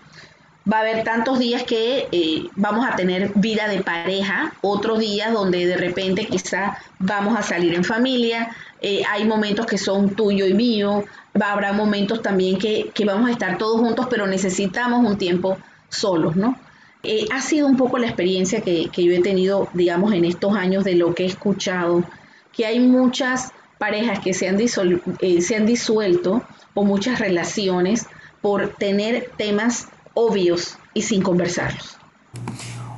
Va a haber tantos días que eh, vamos a tener vida de pareja, otros días donde de repente quizá vamos a salir en familia, eh, hay momentos que son tuyo y mío, va, habrá momentos también que, vamos a estar todos juntos, pero necesitamos un tiempo solos, ¿no? Eh, ha sido un poco la experiencia que, que yo he tenido, digamos, en estos años de lo que he escuchado, que hay muchas parejas que se han, eh, se han disuelto o muchas relaciones por tener temas obvios y sin conversarlos.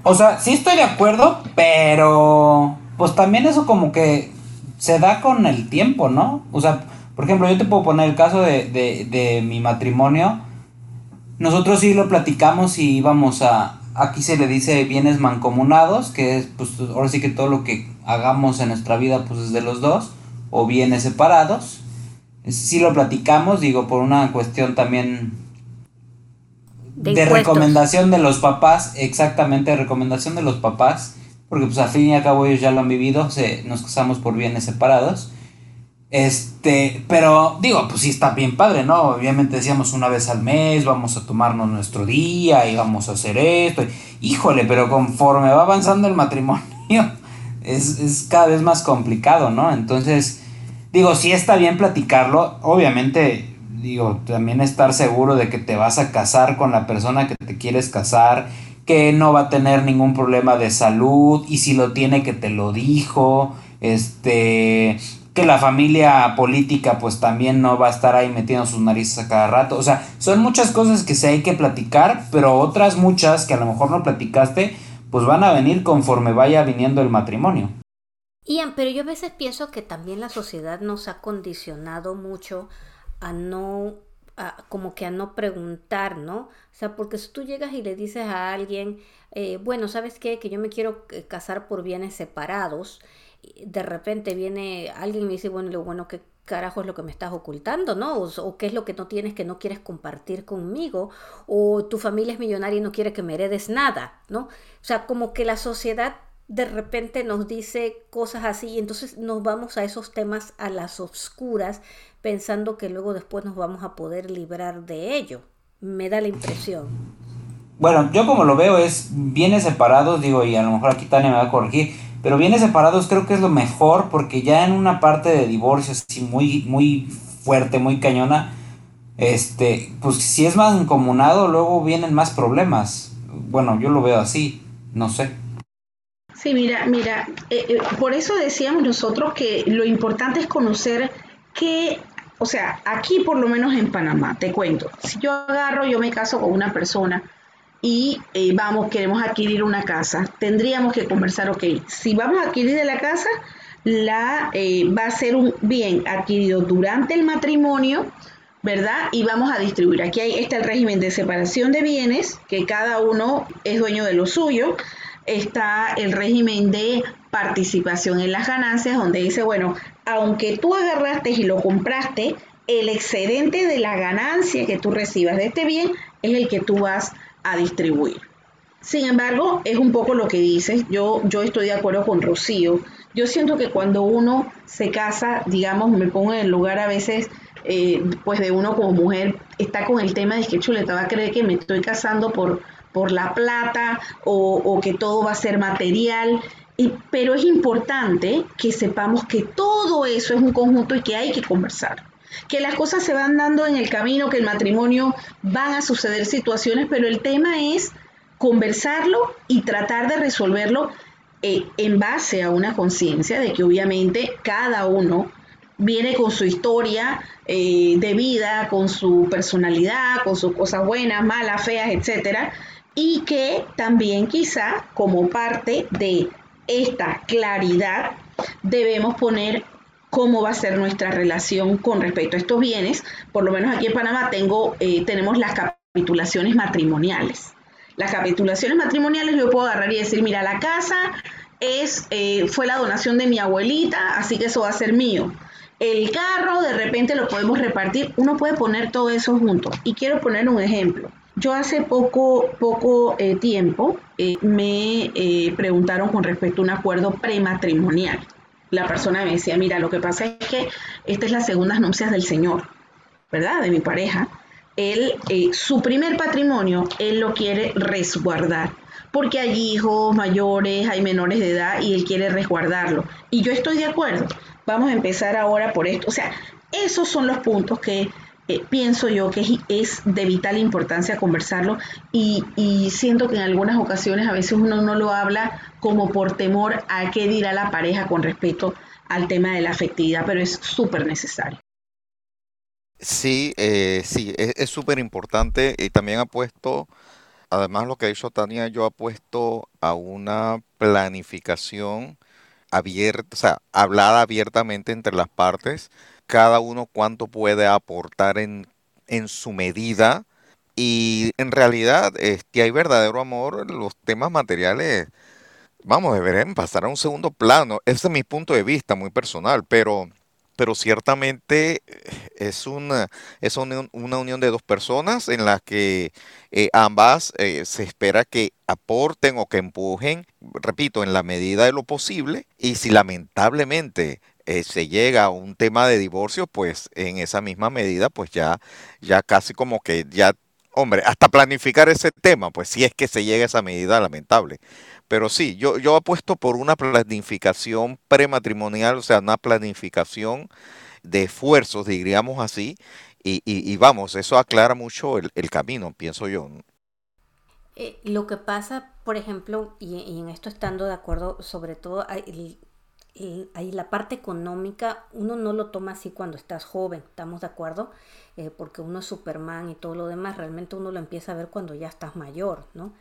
O sea, sí estoy de acuerdo, pero pues también eso como que se da con el tiempo, ¿no? O sea, por ejemplo, yo te puedo poner el caso de, de, de mi matrimonio. Nosotros sí lo platicamos y íbamos a, aquí se le dice bienes mancomunados, que es pues ahora sí que todo lo que hagamos en nuestra vida pues es de los dos o bienes separados. Si lo platicamos, digo, por una cuestión también de, recomendación de los papás, exactamente, recomendación de los papás, porque pues al fin y al cabo ellos ya lo han vivido, se, nos casamos por bienes separados. Este, pero digo, pues sí está bien padre, ¿no? Obviamente decíamos una vez al mes, vamos a tomarnos nuestro día y vamos a hacer esto. Híjole, pero conforme va avanzando el matrimonio, es, es cada vez más complicado, ¿no? Entonces, digo, sí está bien platicarlo, obviamente, digo, también estar seguro de que te vas a casar con la persona que te quieres casar que no va a tener ningún problema de salud y si lo tiene que te lo dijo, este, que la familia política pues también no va a estar ahí metiendo sus narices a cada rato, o sea, son muchas cosas que se hay que platicar, pero otras muchas que a lo mejor no platicaste, pues van a venir conforme vaya viniendo el matrimonio. Ian, pero yo a veces pienso que también la sociedad nos ha condicionado mucho a no como que a no preguntar, ¿no? O sea, porque si tú llegas y le dices a alguien, eh, bueno, ¿sabes qué? Que yo me quiero eh, casar por bienes separados, de repente viene alguien y me dice, bueno, lo bueno, ¿qué carajo es lo que me estás ocultando, ¿no? O, qué es lo que no tienes que no quieres compartir conmigo, o tu familia es millonaria y no quiere que me heredes nada, ¿no? O sea, como que la sociedad de repente nos dice cosas así y entonces nos vamos a esos temas a las oscuras pensando que luego después nos vamos a poder librar de ello. Me da la impresión. Bueno, yo como lo veo es bienes separados, digo, y a lo mejor aquí Tania me va a corregir, pero bienes separados creo que es lo mejor porque ya en una parte de divorcio así muy, muy fuerte, muy cañona, este, pues si es más encomunado, luego vienen más problemas. Bueno, yo lo veo así, no sé. Sí, mira, mira, eh, eh, por eso decíamos nosotros que lo importante es conocer qué o sea, aquí por lo menos en Panamá, te cuento, si yo agarro, yo me caso con una persona y eh, vamos, queremos adquirir una casa, tendríamos que conversar, ok, si vamos a adquirir de la casa, la, eh, va a ser un bien adquirido durante el matrimonio, ¿verdad? Y vamos a distribuir. Aquí hay, está el régimen de separación de bienes, que cada uno es dueño de lo suyo. Está el régimen de participación en las ganancias, donde dice, bueno, aunque tú agarraste y lo compraste, el excedente de la ganancia que tú recibas de este bien es el que tú vas a distribuir. Sin embargo, es un poco lo que dices, yo, yo estoy de acuerdo con Rocío. Yo siento que cuando uno se casa, digamos, me pongo en el lugar a veces, eh, pues de uno como mujer, está con el tema de que chuleta va a creer que me estoy casando por, por la plata o que todo va a ser material pero es importante que sepamos que todo eso es un conjunto y que hay que conversar. Que las cosas se van dando en el camino, que el matrimonio van a suceder situaciones, pero el tema es conversarlo y tratar de resolverlo eh, en base a una conciencia de que obviamente cada uno viene con su historia eh, de vida, con su personalidad, con sus cosas buenas, malas, feas, etcétera, y que también quizá como parte de esta claridad, debemos poner cómo va a ser nuestra relación con respecto a estos bienes. Por lo menos aquí en Panamá tengo, eh, tenemos las capitulaciones matrimoniales. Las capitulaciones matrimoniales yo puedo agarrar y decir, mira, la casa es, eh, fue la donación de mi abuelita, así que eso va a ser mío. El carro de repente lo podemos repartir, uno puede poner todo eso junto. Y quiero poner un ejemplo. Yo hace poco, poco eh, tiempo me preguntaron con respecto a un acuerdo prematrimonial. La persona me decía, mira, lo que pasa es que esta es la segunda nupcias del Señor, ¿verdad? De mi pareja. Él, su primer patrimonio, él lo quiere resguardar, porque hay hijos mayores, hay menores de edad y él quiere resguardarlo. Y yo estoy de acuerdo. Vamos a empezar ahora por esto. O sea, esos son los puntos que eh, pienso yo que es de vital importancia conversarlo y, siento que en algunas ocasiones a veces uno no lo habla como por temor a qué dirá la pareja con respecto al tema de la afectividad, pero es súper necesario. Sí, eh, sí, es súper importante y también ha puesto, además lo que ha dicho Tania, yo apuesto a una planificación abierta, o sea, hablada abiertamente entre las partes cada uno cuánto puede aportar en, en su medida. Y en realidad, este, hay verdadero amor, los temas materiales, vamos, deberían pasar a un segundo plano. Ese es mi punto de vista muy personal, pero pero ciertamente eh, es una, es una, unión de dos personas en la que eh, ambas eh, se espera que aporten o que empujen, repito, en la medida de lo posible, y si lamentablemente se llega a un tema de divorcio, pues en esa misma medida, pues ya, ya casi como que ya hombre, hasta planificar ese tema, pues si es que se llega a esa medida lamentable. Pero sí, yo, yo apuesto por una planificación prematrimonial, o sea, una planificación de esfuerzos, diríamos así, y, vamos, eso aclara mucho el, camino, pienso yo. Eh, lo que pasa, por ejemplo, y, en esto estando de acuerdo, sobre todo hay, la parte económica, uno no lo toma así cuando estás joven, ¿estamos de acuerdo? Eh, porque uno es Superman y todo lo demás, realmente uno lo empieza a ver cuando ya estás mayor, ¿no?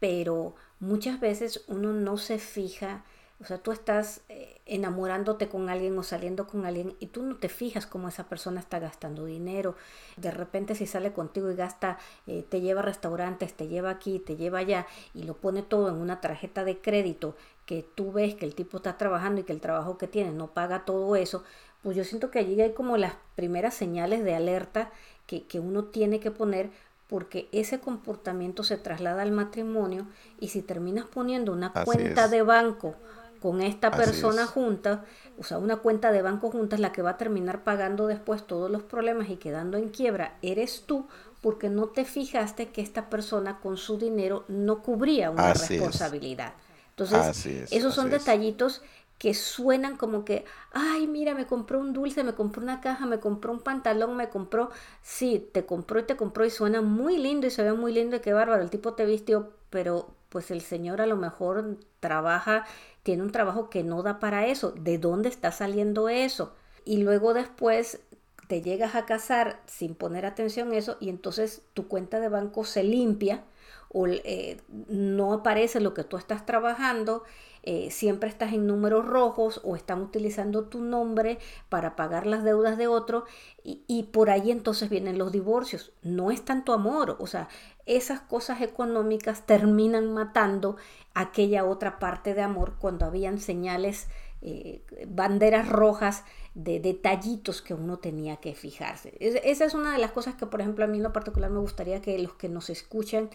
Pero muchas veces uno no se fija, o sea, tú estás eh, enamorándote con alguien o saliendo con alguien y tú no te fijas cómo esa persona está gastando dinero. De repente si sale contigo y gasta, eh, te lleva a restaurantes, te lleva aquí, te lleva allá y lo pone todo en una tarjeta de crédito que tú ves que el tipo está trabajando y que el trabajo que tiene no paga todo eso, pues yo siento que allí hay como las primeras señales de alerta que, que uno tiene que poner porque ese comportamiento se traslada al matrimonio y si terminas poniendo una cuenta de banco con esta persona junta, o sea, una cuenta de banco junta es la que va a terminar pagando después todos los problemas y quedando en quiebra, eres tú porque no te fijaste que esta persona con su dinero no cubría una responsabilidad. Entonces, esos son detallitos que suenan como que, ay, mira, me compró un dulce, me compró una caja, me compró un pantalón, me compró, sí, te compró y te compró y suena muy lindo y se ve muy lindo y qué bárbaro, el tipo te vistió, pero pues el señor a lo mejor trabaja, tiene un trabajo que no da para eso, ¿de dónde está saliendo eso? Y luego después te llegas a casar sin poner atención a eso y entonces tu cuenta de banco se limpia o eh, no aparece lo que tú estás trabajando eh, siempre estás en números rojos o están utilizando tu nombre para pagar las deudas de otro y, por ahí entonces vienen los divorcios. No es tanto amor, o sea, esas cosas económicas terminan matando aquella otra parte de amor cuando habían señales, eh, banderas rojas de detallitos que uno tenía que fijarse. esa es una de las cosas que, por ejemplo, a mí en lo particular me gustaría que los que nos escuchan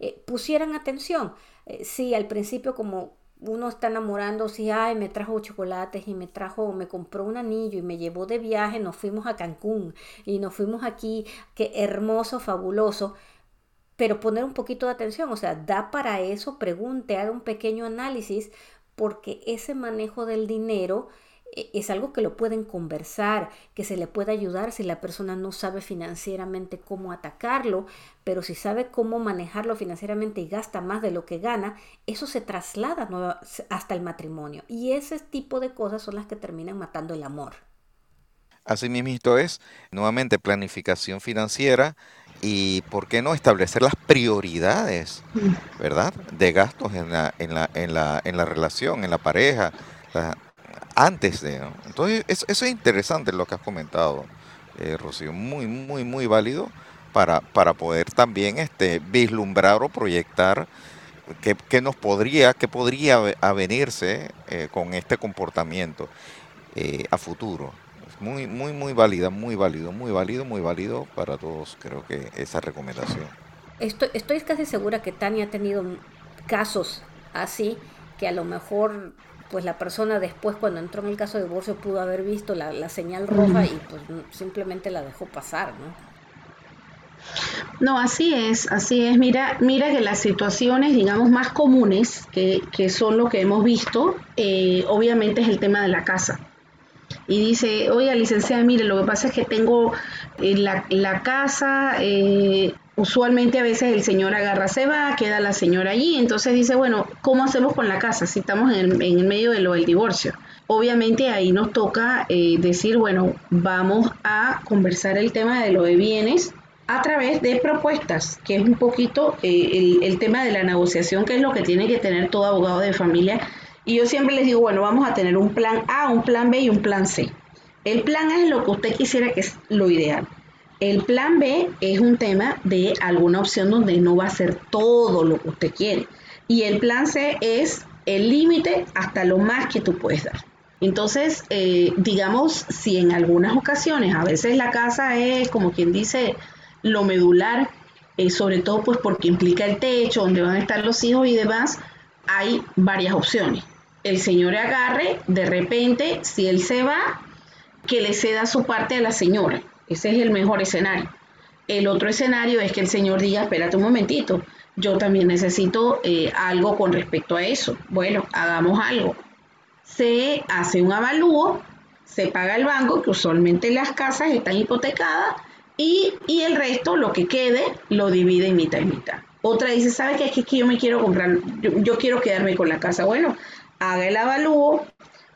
eh, pusieran atención. sí, al principio como uno está enamorando, si, ay, me trajo chocolates y me trajo, me compró un anillo y me llevó de viaje, nos fuimos a Cancún y nos fuimos aquí, qué hermoso, fabuloso, pero poner un poquito de atención, o sea, da para eso, pregunte, haga un pequeño análisis, porque ese manejo del dinero es algo que lo pueden conversar, que se le puede ayudar si la persona no sabe financieramente cómo atacarlo, pero si sabe cómo manejarlo financieramente y gasta más de lo que gana, eso se traslada hasta el matrimonio. Y ese tipo de cosas son las que terminan matando el amor. Así mismo es, nuevamente, planificación financiera y, ¿por qué no establecer las prioridades, verdad? De gastos en la, en la, en la, en la relación, en la pareja antes de, Entonces, eso, es interesante lo que has comentado, eh, Rocío, muy, muy, muy válido para, para poder también este, vislumbrar o proyectar qué, nos podría, qué podría avenirse eh, con este comportamiento eh, a futuro. muy, muy, muy válida, muy válido, muy válido, muy válido para todos, creo que esa recomendación. Estoy, estoy casi segura que Tania ha tenido casos así que a lo mejor pues la persona después cuando entró en el caso de divorcio pudo haber visto la, señal roja y pues simplemente la dejó pasar, ¿no? No, así es, así es. Mira, mira que las situaciones, digamos, más comunes, que, que son lo que hemos visto, eh, obviamente es el tema de la casa. Y dice, oiga, licenciada, mire, lo que pasa es que tengo eh, la, la, casa, eh, usualmente a veces el señor agarra, se va, queda la señora allí, entonces dice, bueno, ¿cómo hacemos con la casa si estamos en el, en medio de lo del divorcio? Obviamente ahí nos toca eh, decir, bueno, vamos a conversar el tema de lo de bienes a través de propuestas, que es un poquito eh, el, el tema de la negociación, que es lo que tiene que tener todo abogado de familia. Y yo siempre les digo, bueno, vamos a tener un plan A, un plan B y un plan C. El plan A es lo que usted quisiera que es lo ideal. El plan B es un tema de alguna opción donde no va a ser todo lo que usted quiere. Y el plan C es el límite hasta lo más que tú puedes dar. Entonces, eh, digamos, si en algunas ocasiones, a veces la casa es como quien dice lo medular, eh, sobre todo pues porque implica el techo, donde van a estar los hijos y demás, hay varias opciones. El señor agarre, de repente, si él se va, que le ceda su parte a la señora. Ese es el mejor escenario. El otro escenario es que el señor diga, espérate un momentito, yo también necesito eh, algo con respecto a eso. Bueno, hagamos algo. Se hace un avalúo, se paga el banco, que usualmente las casas están hipotecadas, y, el resto, lo que quede, lo divide en mitad y mitad. Otra dice, ¿sabe qué? Es que yo me quiero comprar, yo, quiero quedarme con la casa. Bueno, haga el avalúo,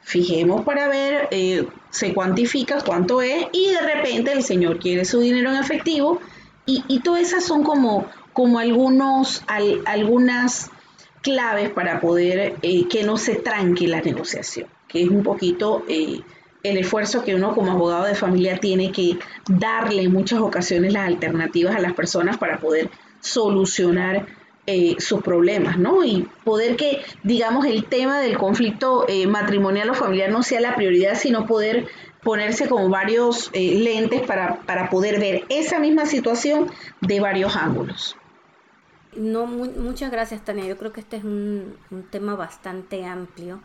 fijemos para ver, eh, se cuantifica cuánto es y de repente el señor quiere su dinero en efectivo y, y todas esas son como, como algunos, algunas claves para poder eh, que no se tranque la negociación, que es un poquito eh, el esfuerzo que uno como abogado de familia tiene que darle en muchas ocasiones las alternativas a las personas para poder solucionar eh, sus problemas, ¿no? Y poder que, digamos, el tema del conflicto eh, matrimonial o familiar no sea la prioridad, sino poder ponerse como varios eh, lentes para, para, poder ver esa misma situación de varios ángulos. No, muchas gracias, Tania. Yo creo que este es un, un tema bastante amplio.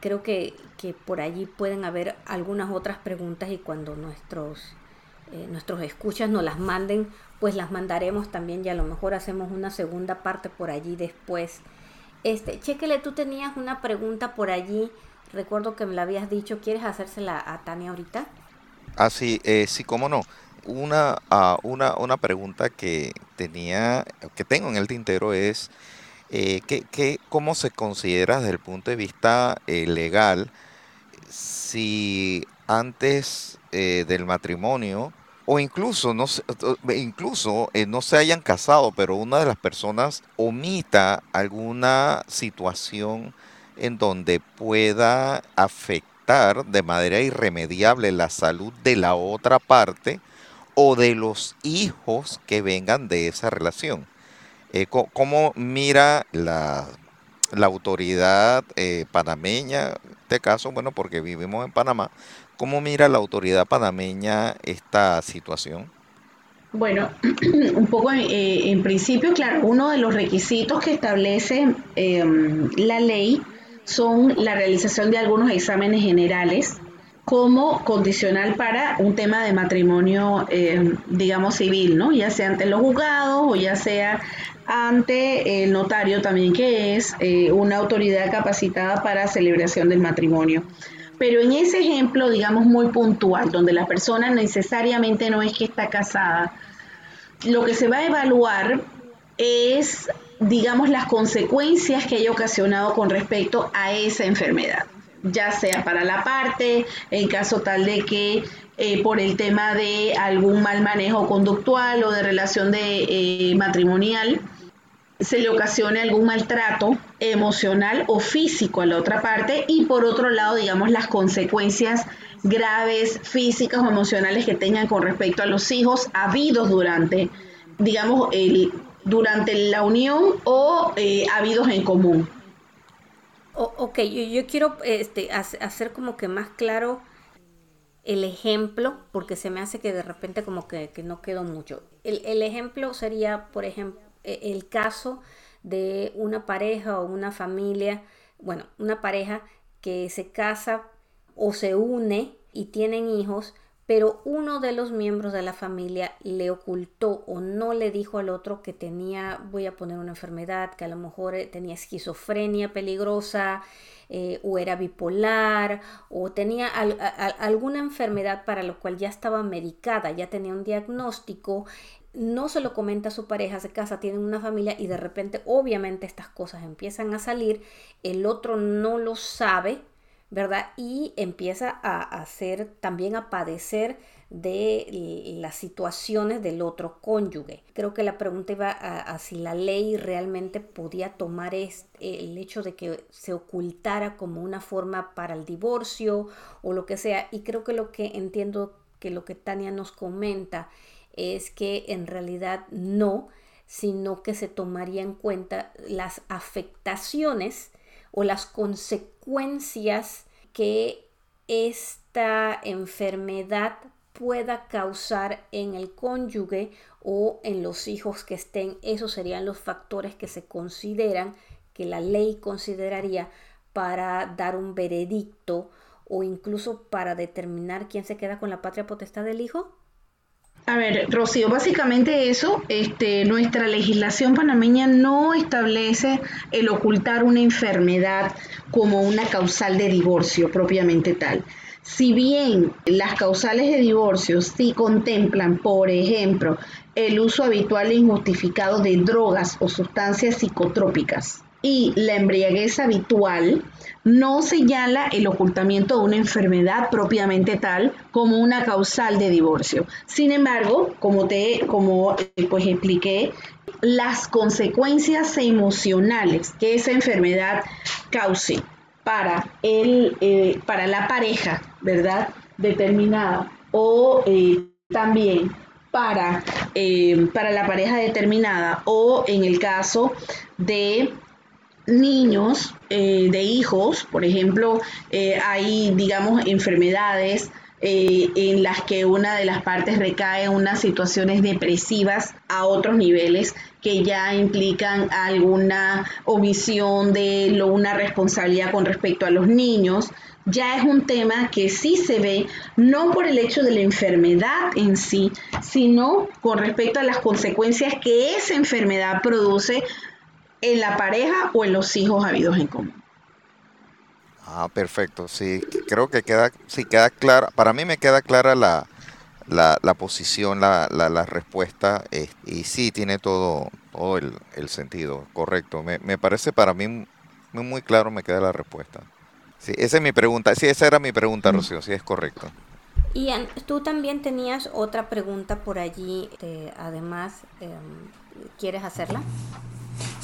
creo que, que, por allí pueden haber algunas otras preguntas y cuando nuestros, nuestros escuchas nos las manden, pues las mandaremos también y a lo mejor hacemos una segunda parte por allí después. Este, Chequele, tú tenías una pregunta por allí, recuerdo que me la habías dicho, ¿quieres hacérsela a Tania ahorita? Ah, sí, eh, sí, cómo no. Una, uh, una, una pregunta que tenía, que tengo en el tintero es, eh, ¿qué, cómo se considera desde el punto de vista eh, legal si antes eh, del matrimonio o incluso no incluso eh, no se hayan casado, pero una de las personas omita alguna situación en donde pueda afectar de manera irremediable la salud de la otra parte o de los hijos que vengan de esa relación. Eh, ¿Cómo mira la, la autoridad eh, panameña, este caso, bueno, porque vivimos en Panamá, ¿Cómo mira la autoridad panameña esta situación? Bueno, un poco eh, en principio, claro, uno de los requisitos que establece em, la ley son la realización de algunos exámenes generales como condicional para un tema de matrimonio, em, digamos, civil, ¿no? Ya sea ante los juzgados o ya sea ante el notario también, que es eh, una autoridad capacitada para celebración del matrimonio. Pero en ese ejemplo, digamos, muy puntual, donde la persona necesariamente no es que está casada, lo que se va a evaluar es, digamos, las consecuencias que haya ocasionado con respecto a esa enfermedad, ya sea para la parte, en caso tal de que eh, por el tema de algún mal manejo conductual o de relación de, eh, matrimonial, se le ocasione algún maltrato emocional o físico a la otra parte y por otro lado, digamos, las consecuencias graves físicas o emocionales que tengan con respecto a los hijos habidos durante, digamos, el, durante la unión o eh, habidos en común. ok, yo, quiero este, hacer como que más claro el ejemplo, porque se me hace que de repente como que, no quedó mucho. El, el ejemplo sería, por ejemplo, el caso de una pareja o una familia, bueno, una pareja que se casa o se une y tienen hijos, pero uno de los miembros de la familia le ocultó o no le dijo al otro que tenía, voy a poner una enfermedad, que a lo mejor eh, tenía esquizofrenia peligrosa eh, o era bipolar o tenía alguna enfermedad para lo cual ya estaba medicada, ya tenía un diagnóstico no se lo comenta a su pareja, se casa, tienen una familia y de repente obviamente estas cosas empiezan a salir, el otro no lo sabe, ¿verdad? Y empieza a hacer también a padecer de las situaciones del otro cónyuge. Creo que la pregunta iba a, si la ley realmente podía tomar este, el hecho de que se ocultara como una forma para el divorcio o lo que sea. Y creo que lo que entiendo que lo que Tania nos comenta es que en realidad no, sino que se tomaría en cuenta las afectaciones o las consecuencias que esta enfermedad pueda causar en el cónyuge o en los hijos que estén. Esos serían los factores que se consideran, que la ley consideraría para dar un veredicto o incluso para determinar quién se queda con la patria potestad del hijo? A ver, Rocío, básicamente eso, este, nuestra legislación panameña no establece el ocultar una enfermedad como una causal de divorcio propiamente tal. Si bien las causales de divorcio sí contemplan, por ejemplo, el uso habitual e injustificado de drogas o sustancias psicotrópicas y la embriaguez habitual, no señala el ocultamiento de una enfermedad propiamente tal como una causal de divorcio. Sin embargo, como te como eh, pues expliqué, las consecuencias emocionales que esa enfermedad cause para, el, eh, para la pareja, ¿verdad? Determinada o eh, también para, para la pareja determinada o en el caso de niños, de hijos, por ejemplo, hay, digamos, enfermedades eh, en las que una de las partes recae en unas situaciones depresivas a otros niveles que ya implican alguna omisión de lo, una responsabilidad con respecto a los niños, ya es un tema que sí se ve, no por el hecho de la enfermedad en sí, sino con respecto a las consecuencias que esa enfermedad produce en la pareja o en los hijos habidos en común. Ah, perfecto. Sí, creo que queda, sí queda clara. Para mí me queda clara la, la, posición, la, la, respuesta. Eh, y sí, tiene todo, todo el, sentido. Correcto. Me, me, parece para mí muy, muy claro, me queda la respuesta. Sí, esa es mi pregunta. Sí, esa era mi pregunta, Rocío. Sí, es correcto. Y tú también tenías otra pregunta por allí. Eh, además, em, ¿quieres hacerla?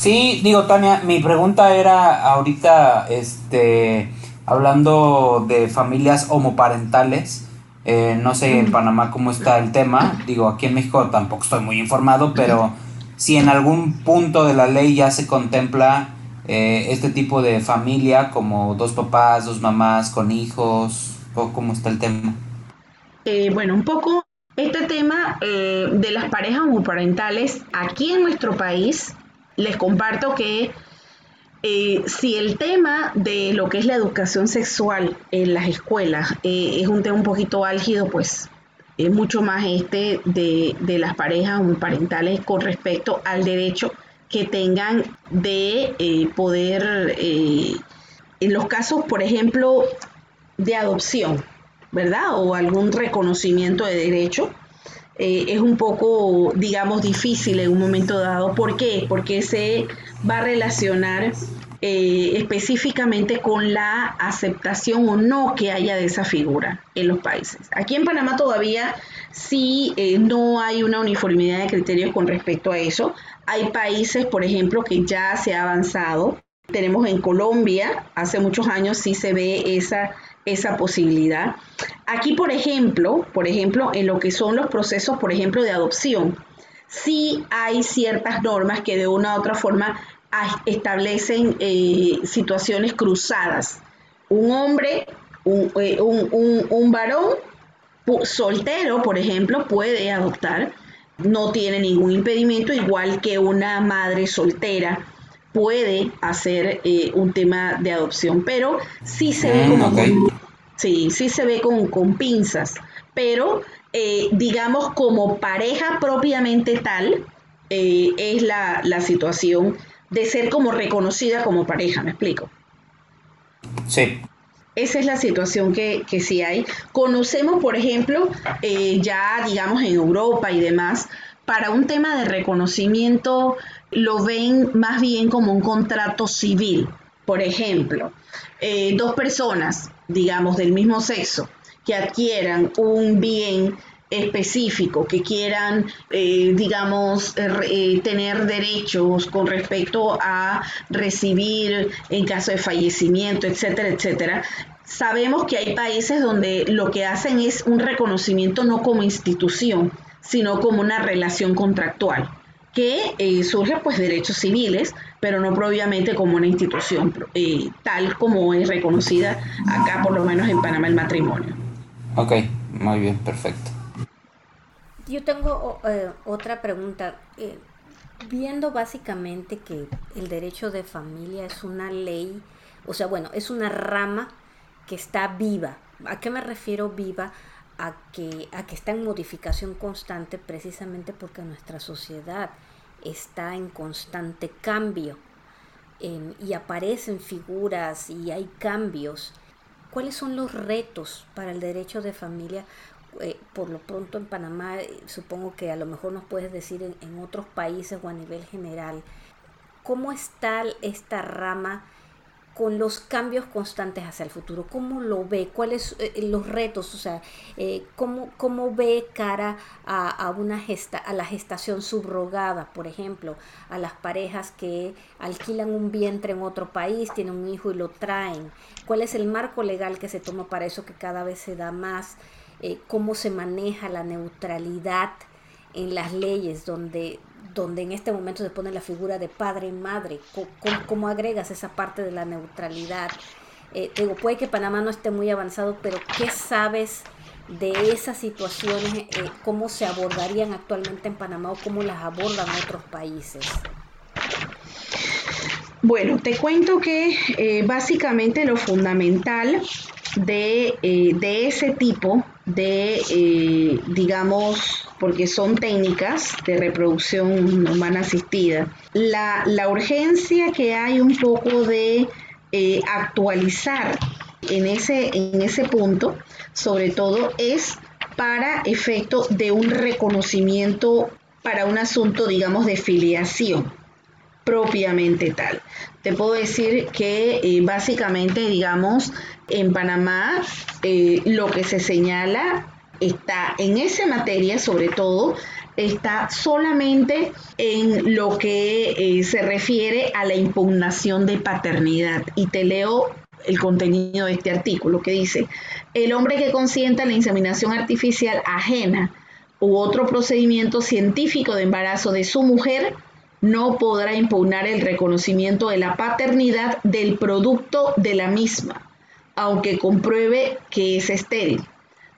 Sí, digo, Tania, mi pregunta era ahorita, este, hablando de familias homoparentales, eh, no sé en Panamá cómo está el tema, digo, aquí en México tampoco estoy muy informado, pero si en algún punto de la ley ya se contempla eh, este tipo de familia, como dos papás, dos mamás con hijos, o cómo está el tema. Eh, bueno, un poco este tema de las parejas homoparentales aquí en nuestro país les comparto que eh, si el tema de lo que es la educación sexual en las escuelas eh, es un tema un poquito álgido, pues es mucho más este de, las parejas parentales con respecto al derecho que tengan de eh, poder, en los casos, por ejemplo, de adopción, ¿verdad? O algún reconocimiento de derecho, eh, es un poco, digamos, difícil en un momento dado. ¿Por qué? Porque se va a relacionar eh, específicamente con la aceptación o no que haya de esa figura en los países. Aquí en Panamá todavía sí eh, no hay una uniformidad de criterios con respecto a eso. Hay países, por ejemplo, que ya se ha avanzado. Tenemos en Colombia, hace muchos años sí se ve esa esa posibilidad. Aquí, por ejemplo, por ejemplo, en lo que son los procesos, por ejemplo, de adopción, sí hay ciertas normas que de una u otra forma establecen eh, situaciones cruzadas. Un hombre, un, eh, un varón soltero, por ejemplo, puede adoptar, no tiene ningún impedimento, igual que una madre soltera puede hacer eh, un tema de adopción, pero sí se ve mm, como con, sí, sí se ve con, pinzas, pero eh, digamos como pareja propiamente tal eh, es la, situación de ser como reconocida como pareja, ¿me explico? Sí. Esa es la situación que, que sí hay. Conocemos, por ejemplo, ya digamos en Europa y demás, para un tema de reconocimiento lo ven más bien como un contrato civil. Por ejemplo, eh, dos personas, digamos, del mismo sexo, que adquieran un bien específico, que quieran, eh, digamos, eh, tener derechos con respecto a recibir en caso de fallecimiento, etcétera, etcétera. Sabemos que hay países donde lo que hacen es un reconocimiento no como institución, sino como una relación contractual. Que eh, surge pues derechos civiles, pero no propiamente como una institución eh, tal como es reconocida acá, por lo menos en Panamá, el matrimonio. Ok, muy bien, perfecto. Yo tengo eh, otra pregunta. viendo básicamente que el derecho de familia es una ley, o sea, bueno, es una rama que está viva. ¿A qué me refiero viva? A que, a que está en modificación constante precisamente porque nuestra sociedad está en constante cambio em, y aparecen figuras y hay cambios. ¿Cuáles son los retos para el derecho de familia? Eh, por lo pronto en Panamá, eh, supongo que a lo mejor nos puedes decir en, en otros países o a nivel general, ¿cómo está esta rama? Con los cambios constantes hacia el futuro? ¿Cómo lo ve? ¿Cuáles eh, eh, los retos? O sea, eh, ¿cómo, ¿cómo, ve cara a, a, una gesta, a la gestación subrogada, por ejemplo, a las parejas que alquilan un vientre en otro país, tienen un hijo y lo traen? ¿Cuál es el marco legal que se toma para eso que cada vez se da más? ¿Cómo se maneja la neutralidad en las leyes donde donde en este momento se pone la figura de padre y madre, ¿cómo, agregas esa parte de la neutralidad? Eh, digo, puede que Panamá no esté muy avanzado, pero ¿qué sabes de esas situaciones? Eh, ¿Cómo se abordarían actualmente en Panamá o cómo las abordan otros países? Bueno, te cuento que eh, básicamente lo fundamental de, de ese tipo de, digamos, porque son técnicas de reproducción humana asistida. La, urgencia que hay un poco de eh, actualizar en ese, en ese punto, sobre todo, es para efecto de un reconocimiento para un asunto, digamos, de filiación propiamente tal. Te puedo decir que eh, básicamente, digamos, en Panamá eh, lo que se señala está en esa materia, sobre todo, está solamente en lo que eh, se refiere a la impugnación de paternidad. Y te leo el contenido de este artículo que dice, el hombre que consienta la inseminación artificial ajena u otro procedimiento científico de embarazo de su mujer no podrá impugnar el reconocimiento de la paternidad del producto de la misma, aunque compruebe que es estéril.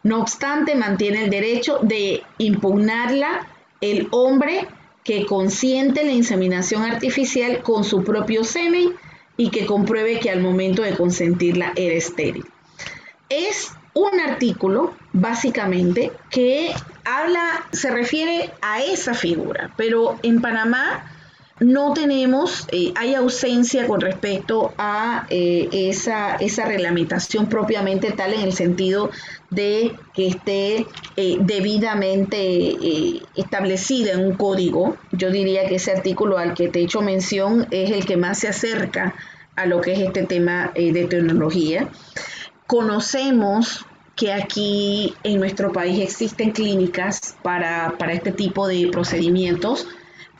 No obstante, mantiene el derecho de impugnarla el hombre que consiente la inseminación artificial con su propio semen y que compruebe que al momento de consentirla era estéril. Es un artículo, básicamente, que habla, se refiere a esa figura, pero en Panamá no tenemos, eh, hay ausencia con respecto a eh, esa, esa reglamentación propiamente tal en el sentido de que esté eh, debidamente establecida en un código. Yo diría que ese artículo al que te he hecho mención es el que más se acerca a lo que es este tema de tecnología. Conocemos que aquí en nuestro país existen clínicas para, para este tipo de procedimientos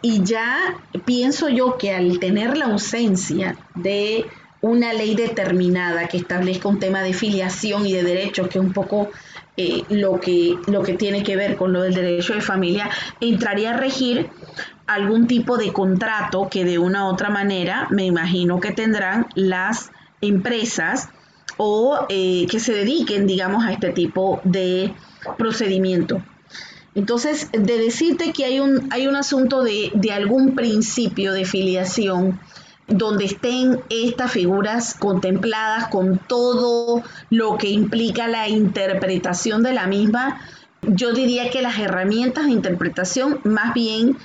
y ya pienso yo que al tener la ausencia de una ley determinada que establezca un tema de filiación y de derechos, que es un poco eh, lo, que, lo que tiene que ver con lo del derecho de familia, entraría a regir algún tipo de contrato que de una u otra manera me imagino que tendrán las empresas o eh, que se dediquen, digamos, a este tipo de procedimiento. Entonces, de decirte que hay un, hay un asunto de, algún principio de filiación donde estén estas figuras contempladas con todo lo que implica la interpretación de la misma, yo diría que las herramientas de interpretación más bien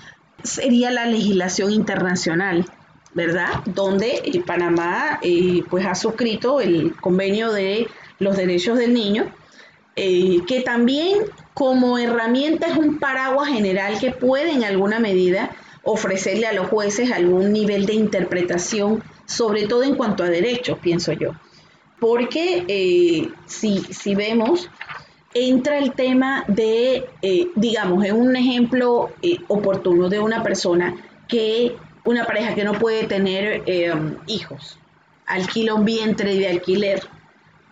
sería la legislación internacional, ¿verdad? Donde eh, Panamá eh, pues ha suscrito el convenio de los derechos del niño, eh, que también como herramienta es un paraguas general que puede en alguna medida ofrecerle a los jueces algún nivel de interpretación, sobre todo en cuanto a derechos, pienso yo. Porque eh, si, si, vemos, entra el tema de, eh, digamos, en un ejemplo eh, oportuno de una persona que, una pareja que no puede tener hijos, alquila un vientre de alquiler,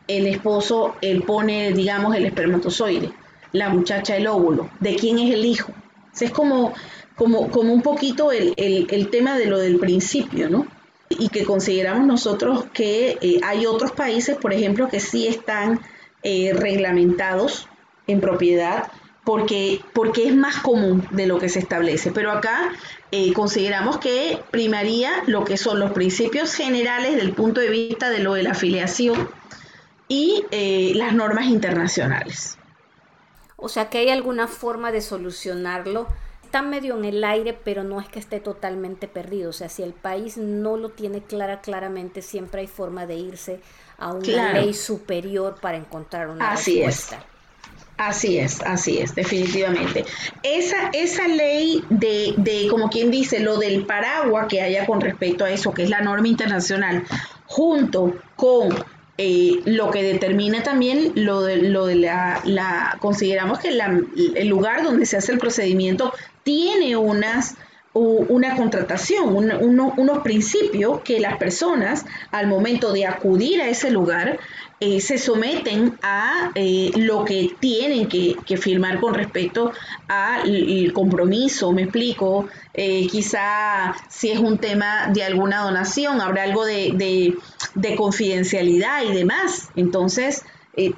el esposo, él pone, digamos, el espermatozoide la muchacha el óvulo, de quién es el hijo. Es como como, como un poquito el, el, tema de lo del principio, ¿no? Y que consideramos nosotros que eh, hay otros países, por ejemplo, que sí están eh, reglamentados en propiedad porque, porque es más común de lo que se establece. Pero acá eh, consideramos que primaría lo que son los principios generales del punto de vista de lo de la afiliación y las normas internacionales. O sea que hay alguna forma de solucionarlo. Está medio en el aire, pero no es que esté totalmente perdido. O sea, si el país no lo tiene clara claramente, siempre hay forma de irse a una ley superior para encontrar una Así respuesta. Es. Así es, así es, definitivamente. Esa, esa ley de, de, como quien dice, lo del paraguas que haya con respecto a eso, que es la norma internacional, junto con eh, lo que determina también lo de, lo de la, la consideramos que el lugar donde se hace el procedimiento tiene unas una contratación, unos principios que las personas al momento de acudir a ese lugar eh, se someten a eh, lo que tienen que, firmar con respecto al compromiso, me explico, eh, quizá si es un tema de alguna donación, habrá algo de, de confidencialidad y demás. Entonces,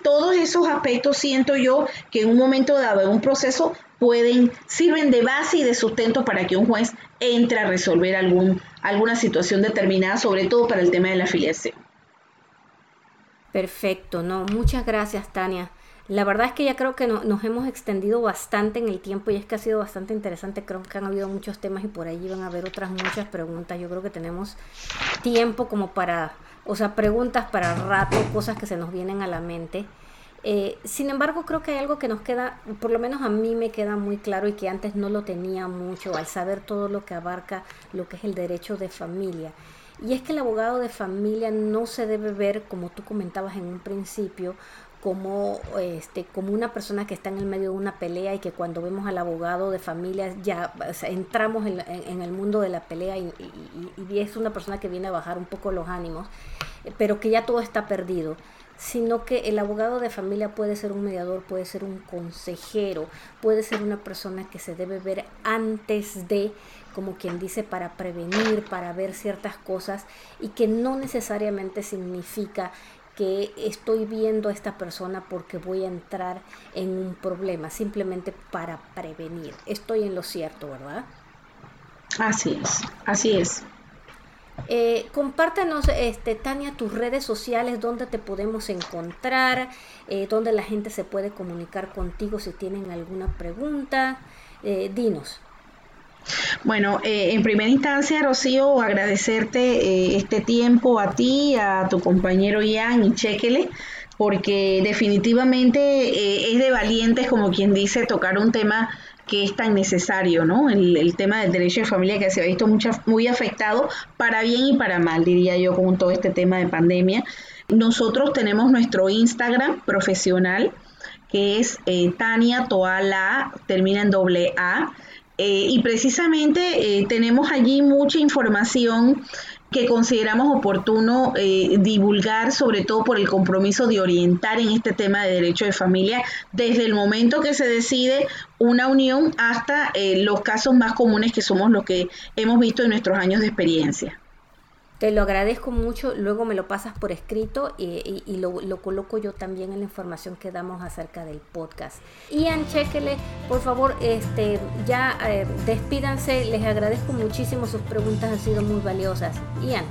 todos esos aspectos siento yo que en un momento dado, en un proceso, pueden, sirven de base y de sustento para que un juez entre a resolver algún, alguna situación determinada, sobre todo para el tema de la afiliación. Perfecto, no, muchas gracias Tania. La verdad es que ya creo que nos hemos extendido bastante en el tiempo y es que ha sido bastante interesante. Creo que han habido muchos temas y por ahí van a haber otras muchas preguntas. Yo creo que tenemos tiempo como para, o sea, preguntas para rato, cosas que se nos vienen a la mente. Eh, sin embargo, creo que hay algo que nos queda, por lo menos a mí me queda muy claro y que antes no lo tenía mucho al saber todo lo que abarca lo que es el derecho de familia. Y es que el abogado de familia no se debe ver, como tú comentabas en un principio, como, este, como una persona que está en el medio de una pelea y que cuando vemos al abogado de familia ya entramos en, el mundo de la pelea y, y, es una persona que viene a bajar un poco los ánimos, eh, pero que ya todo está perdido sino que el abogado de familia puede ser un mediador, puede ser un consejero, puede ser una persona que se debe ver antes de como quien dice, para prevenir, para ver ciertas cosas y que no necesariamente significa que estoy viendo a esta persona porque voy a entrar en un problema, simplemente para prevenir. Estoy en lo cierto, ¿verdad? Así es, así es. Eh, compártanos, este, Tania, tus redes sociales, donde te podemos encontrar, eh, donde la gente se puede comunicar contigo si tienen alguna pregunta. Eh, dinos. Bueno, eh, en primera instancia, Rocío, agradecerte eh, este tiempo a ti, a tu compañero Ian y Chequele, porque definitivamente eh, es de valientes, como quien dice, tocar un tema que es tan necesario, ¿no? El, tema del derecho de familia que se ha visto muy afectado para bien y para mal, diría yo, con todo este tema de pandemia. Nosotros tenemos nuestro Instagram profesional, que es Tania Toala, termina en doble A eh, y precisamente eh, tenemos allí mucha información que consideramos oportuno eh, divulgar, sobre todo por el compromiso de orientar en este tema de derecho de familia, desde el momento que se decide una unión hasta los casos más comunes que somos los que hemos visto en nuestros años de experiencia. Te lo agradezco mucho, luego me lo pasas por escrito y, lo, coloco yo también en la información que damos acerca del podcast. Ian, chequele, por favor, este, ya eh, despídanse, les agradezco muchísimo, sus preguntas han sido muy valiosas. Ian.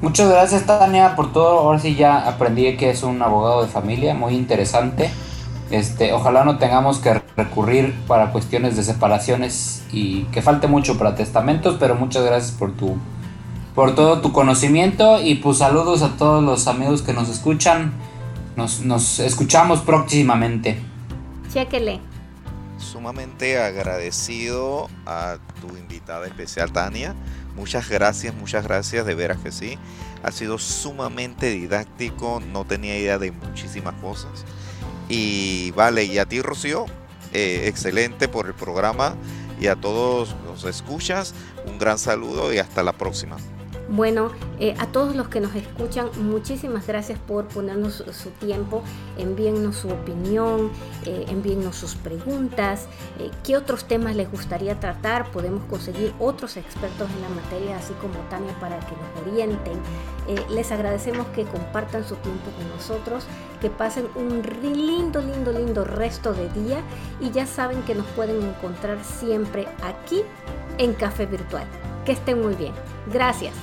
Muchas gracias Tania por todo, ahora sí ya aprendí que es un abogado de familia, muy interesante. Este, ojalá no tengamos que recurrir para cuestiones de separaciones y que falte mucho para testamentos, pero muchas gracias por tu por todo tu conocimiento y pues saludos a todos los amigos que nos escuchan. Nos, escuchamos próximamente. Chéquele. Sumamente agradecido a tu invitada especial, Tania. Muchas gracias, muchas gracias, de veras que sí. Ha sido sumamente didáctico, no tenía idea de muchísimas cosas. Y vale, y a ti, Rocío, eh, excelente por el programa. Y a todos los escuchas, un gran saludo y hasta la próxima. Bueno, eh, a todos los que nos escuchan, muchísimas gracias por ponernos su tiempo, envíennos su opinión, eh, envíennos sus preguntas, eh, qué otros temas les gustaría tratar, podemos conseguir otros expertos en la materia, así como Tania, para que nos orienten. Les agradecemos que compartan su tiempo con nosotros, que pasen un lindo, lindo, lindo resto de día y ya saben que nos pueden encontrar siempre aquí en Café Virtual. Que estén muy bien. Gracias.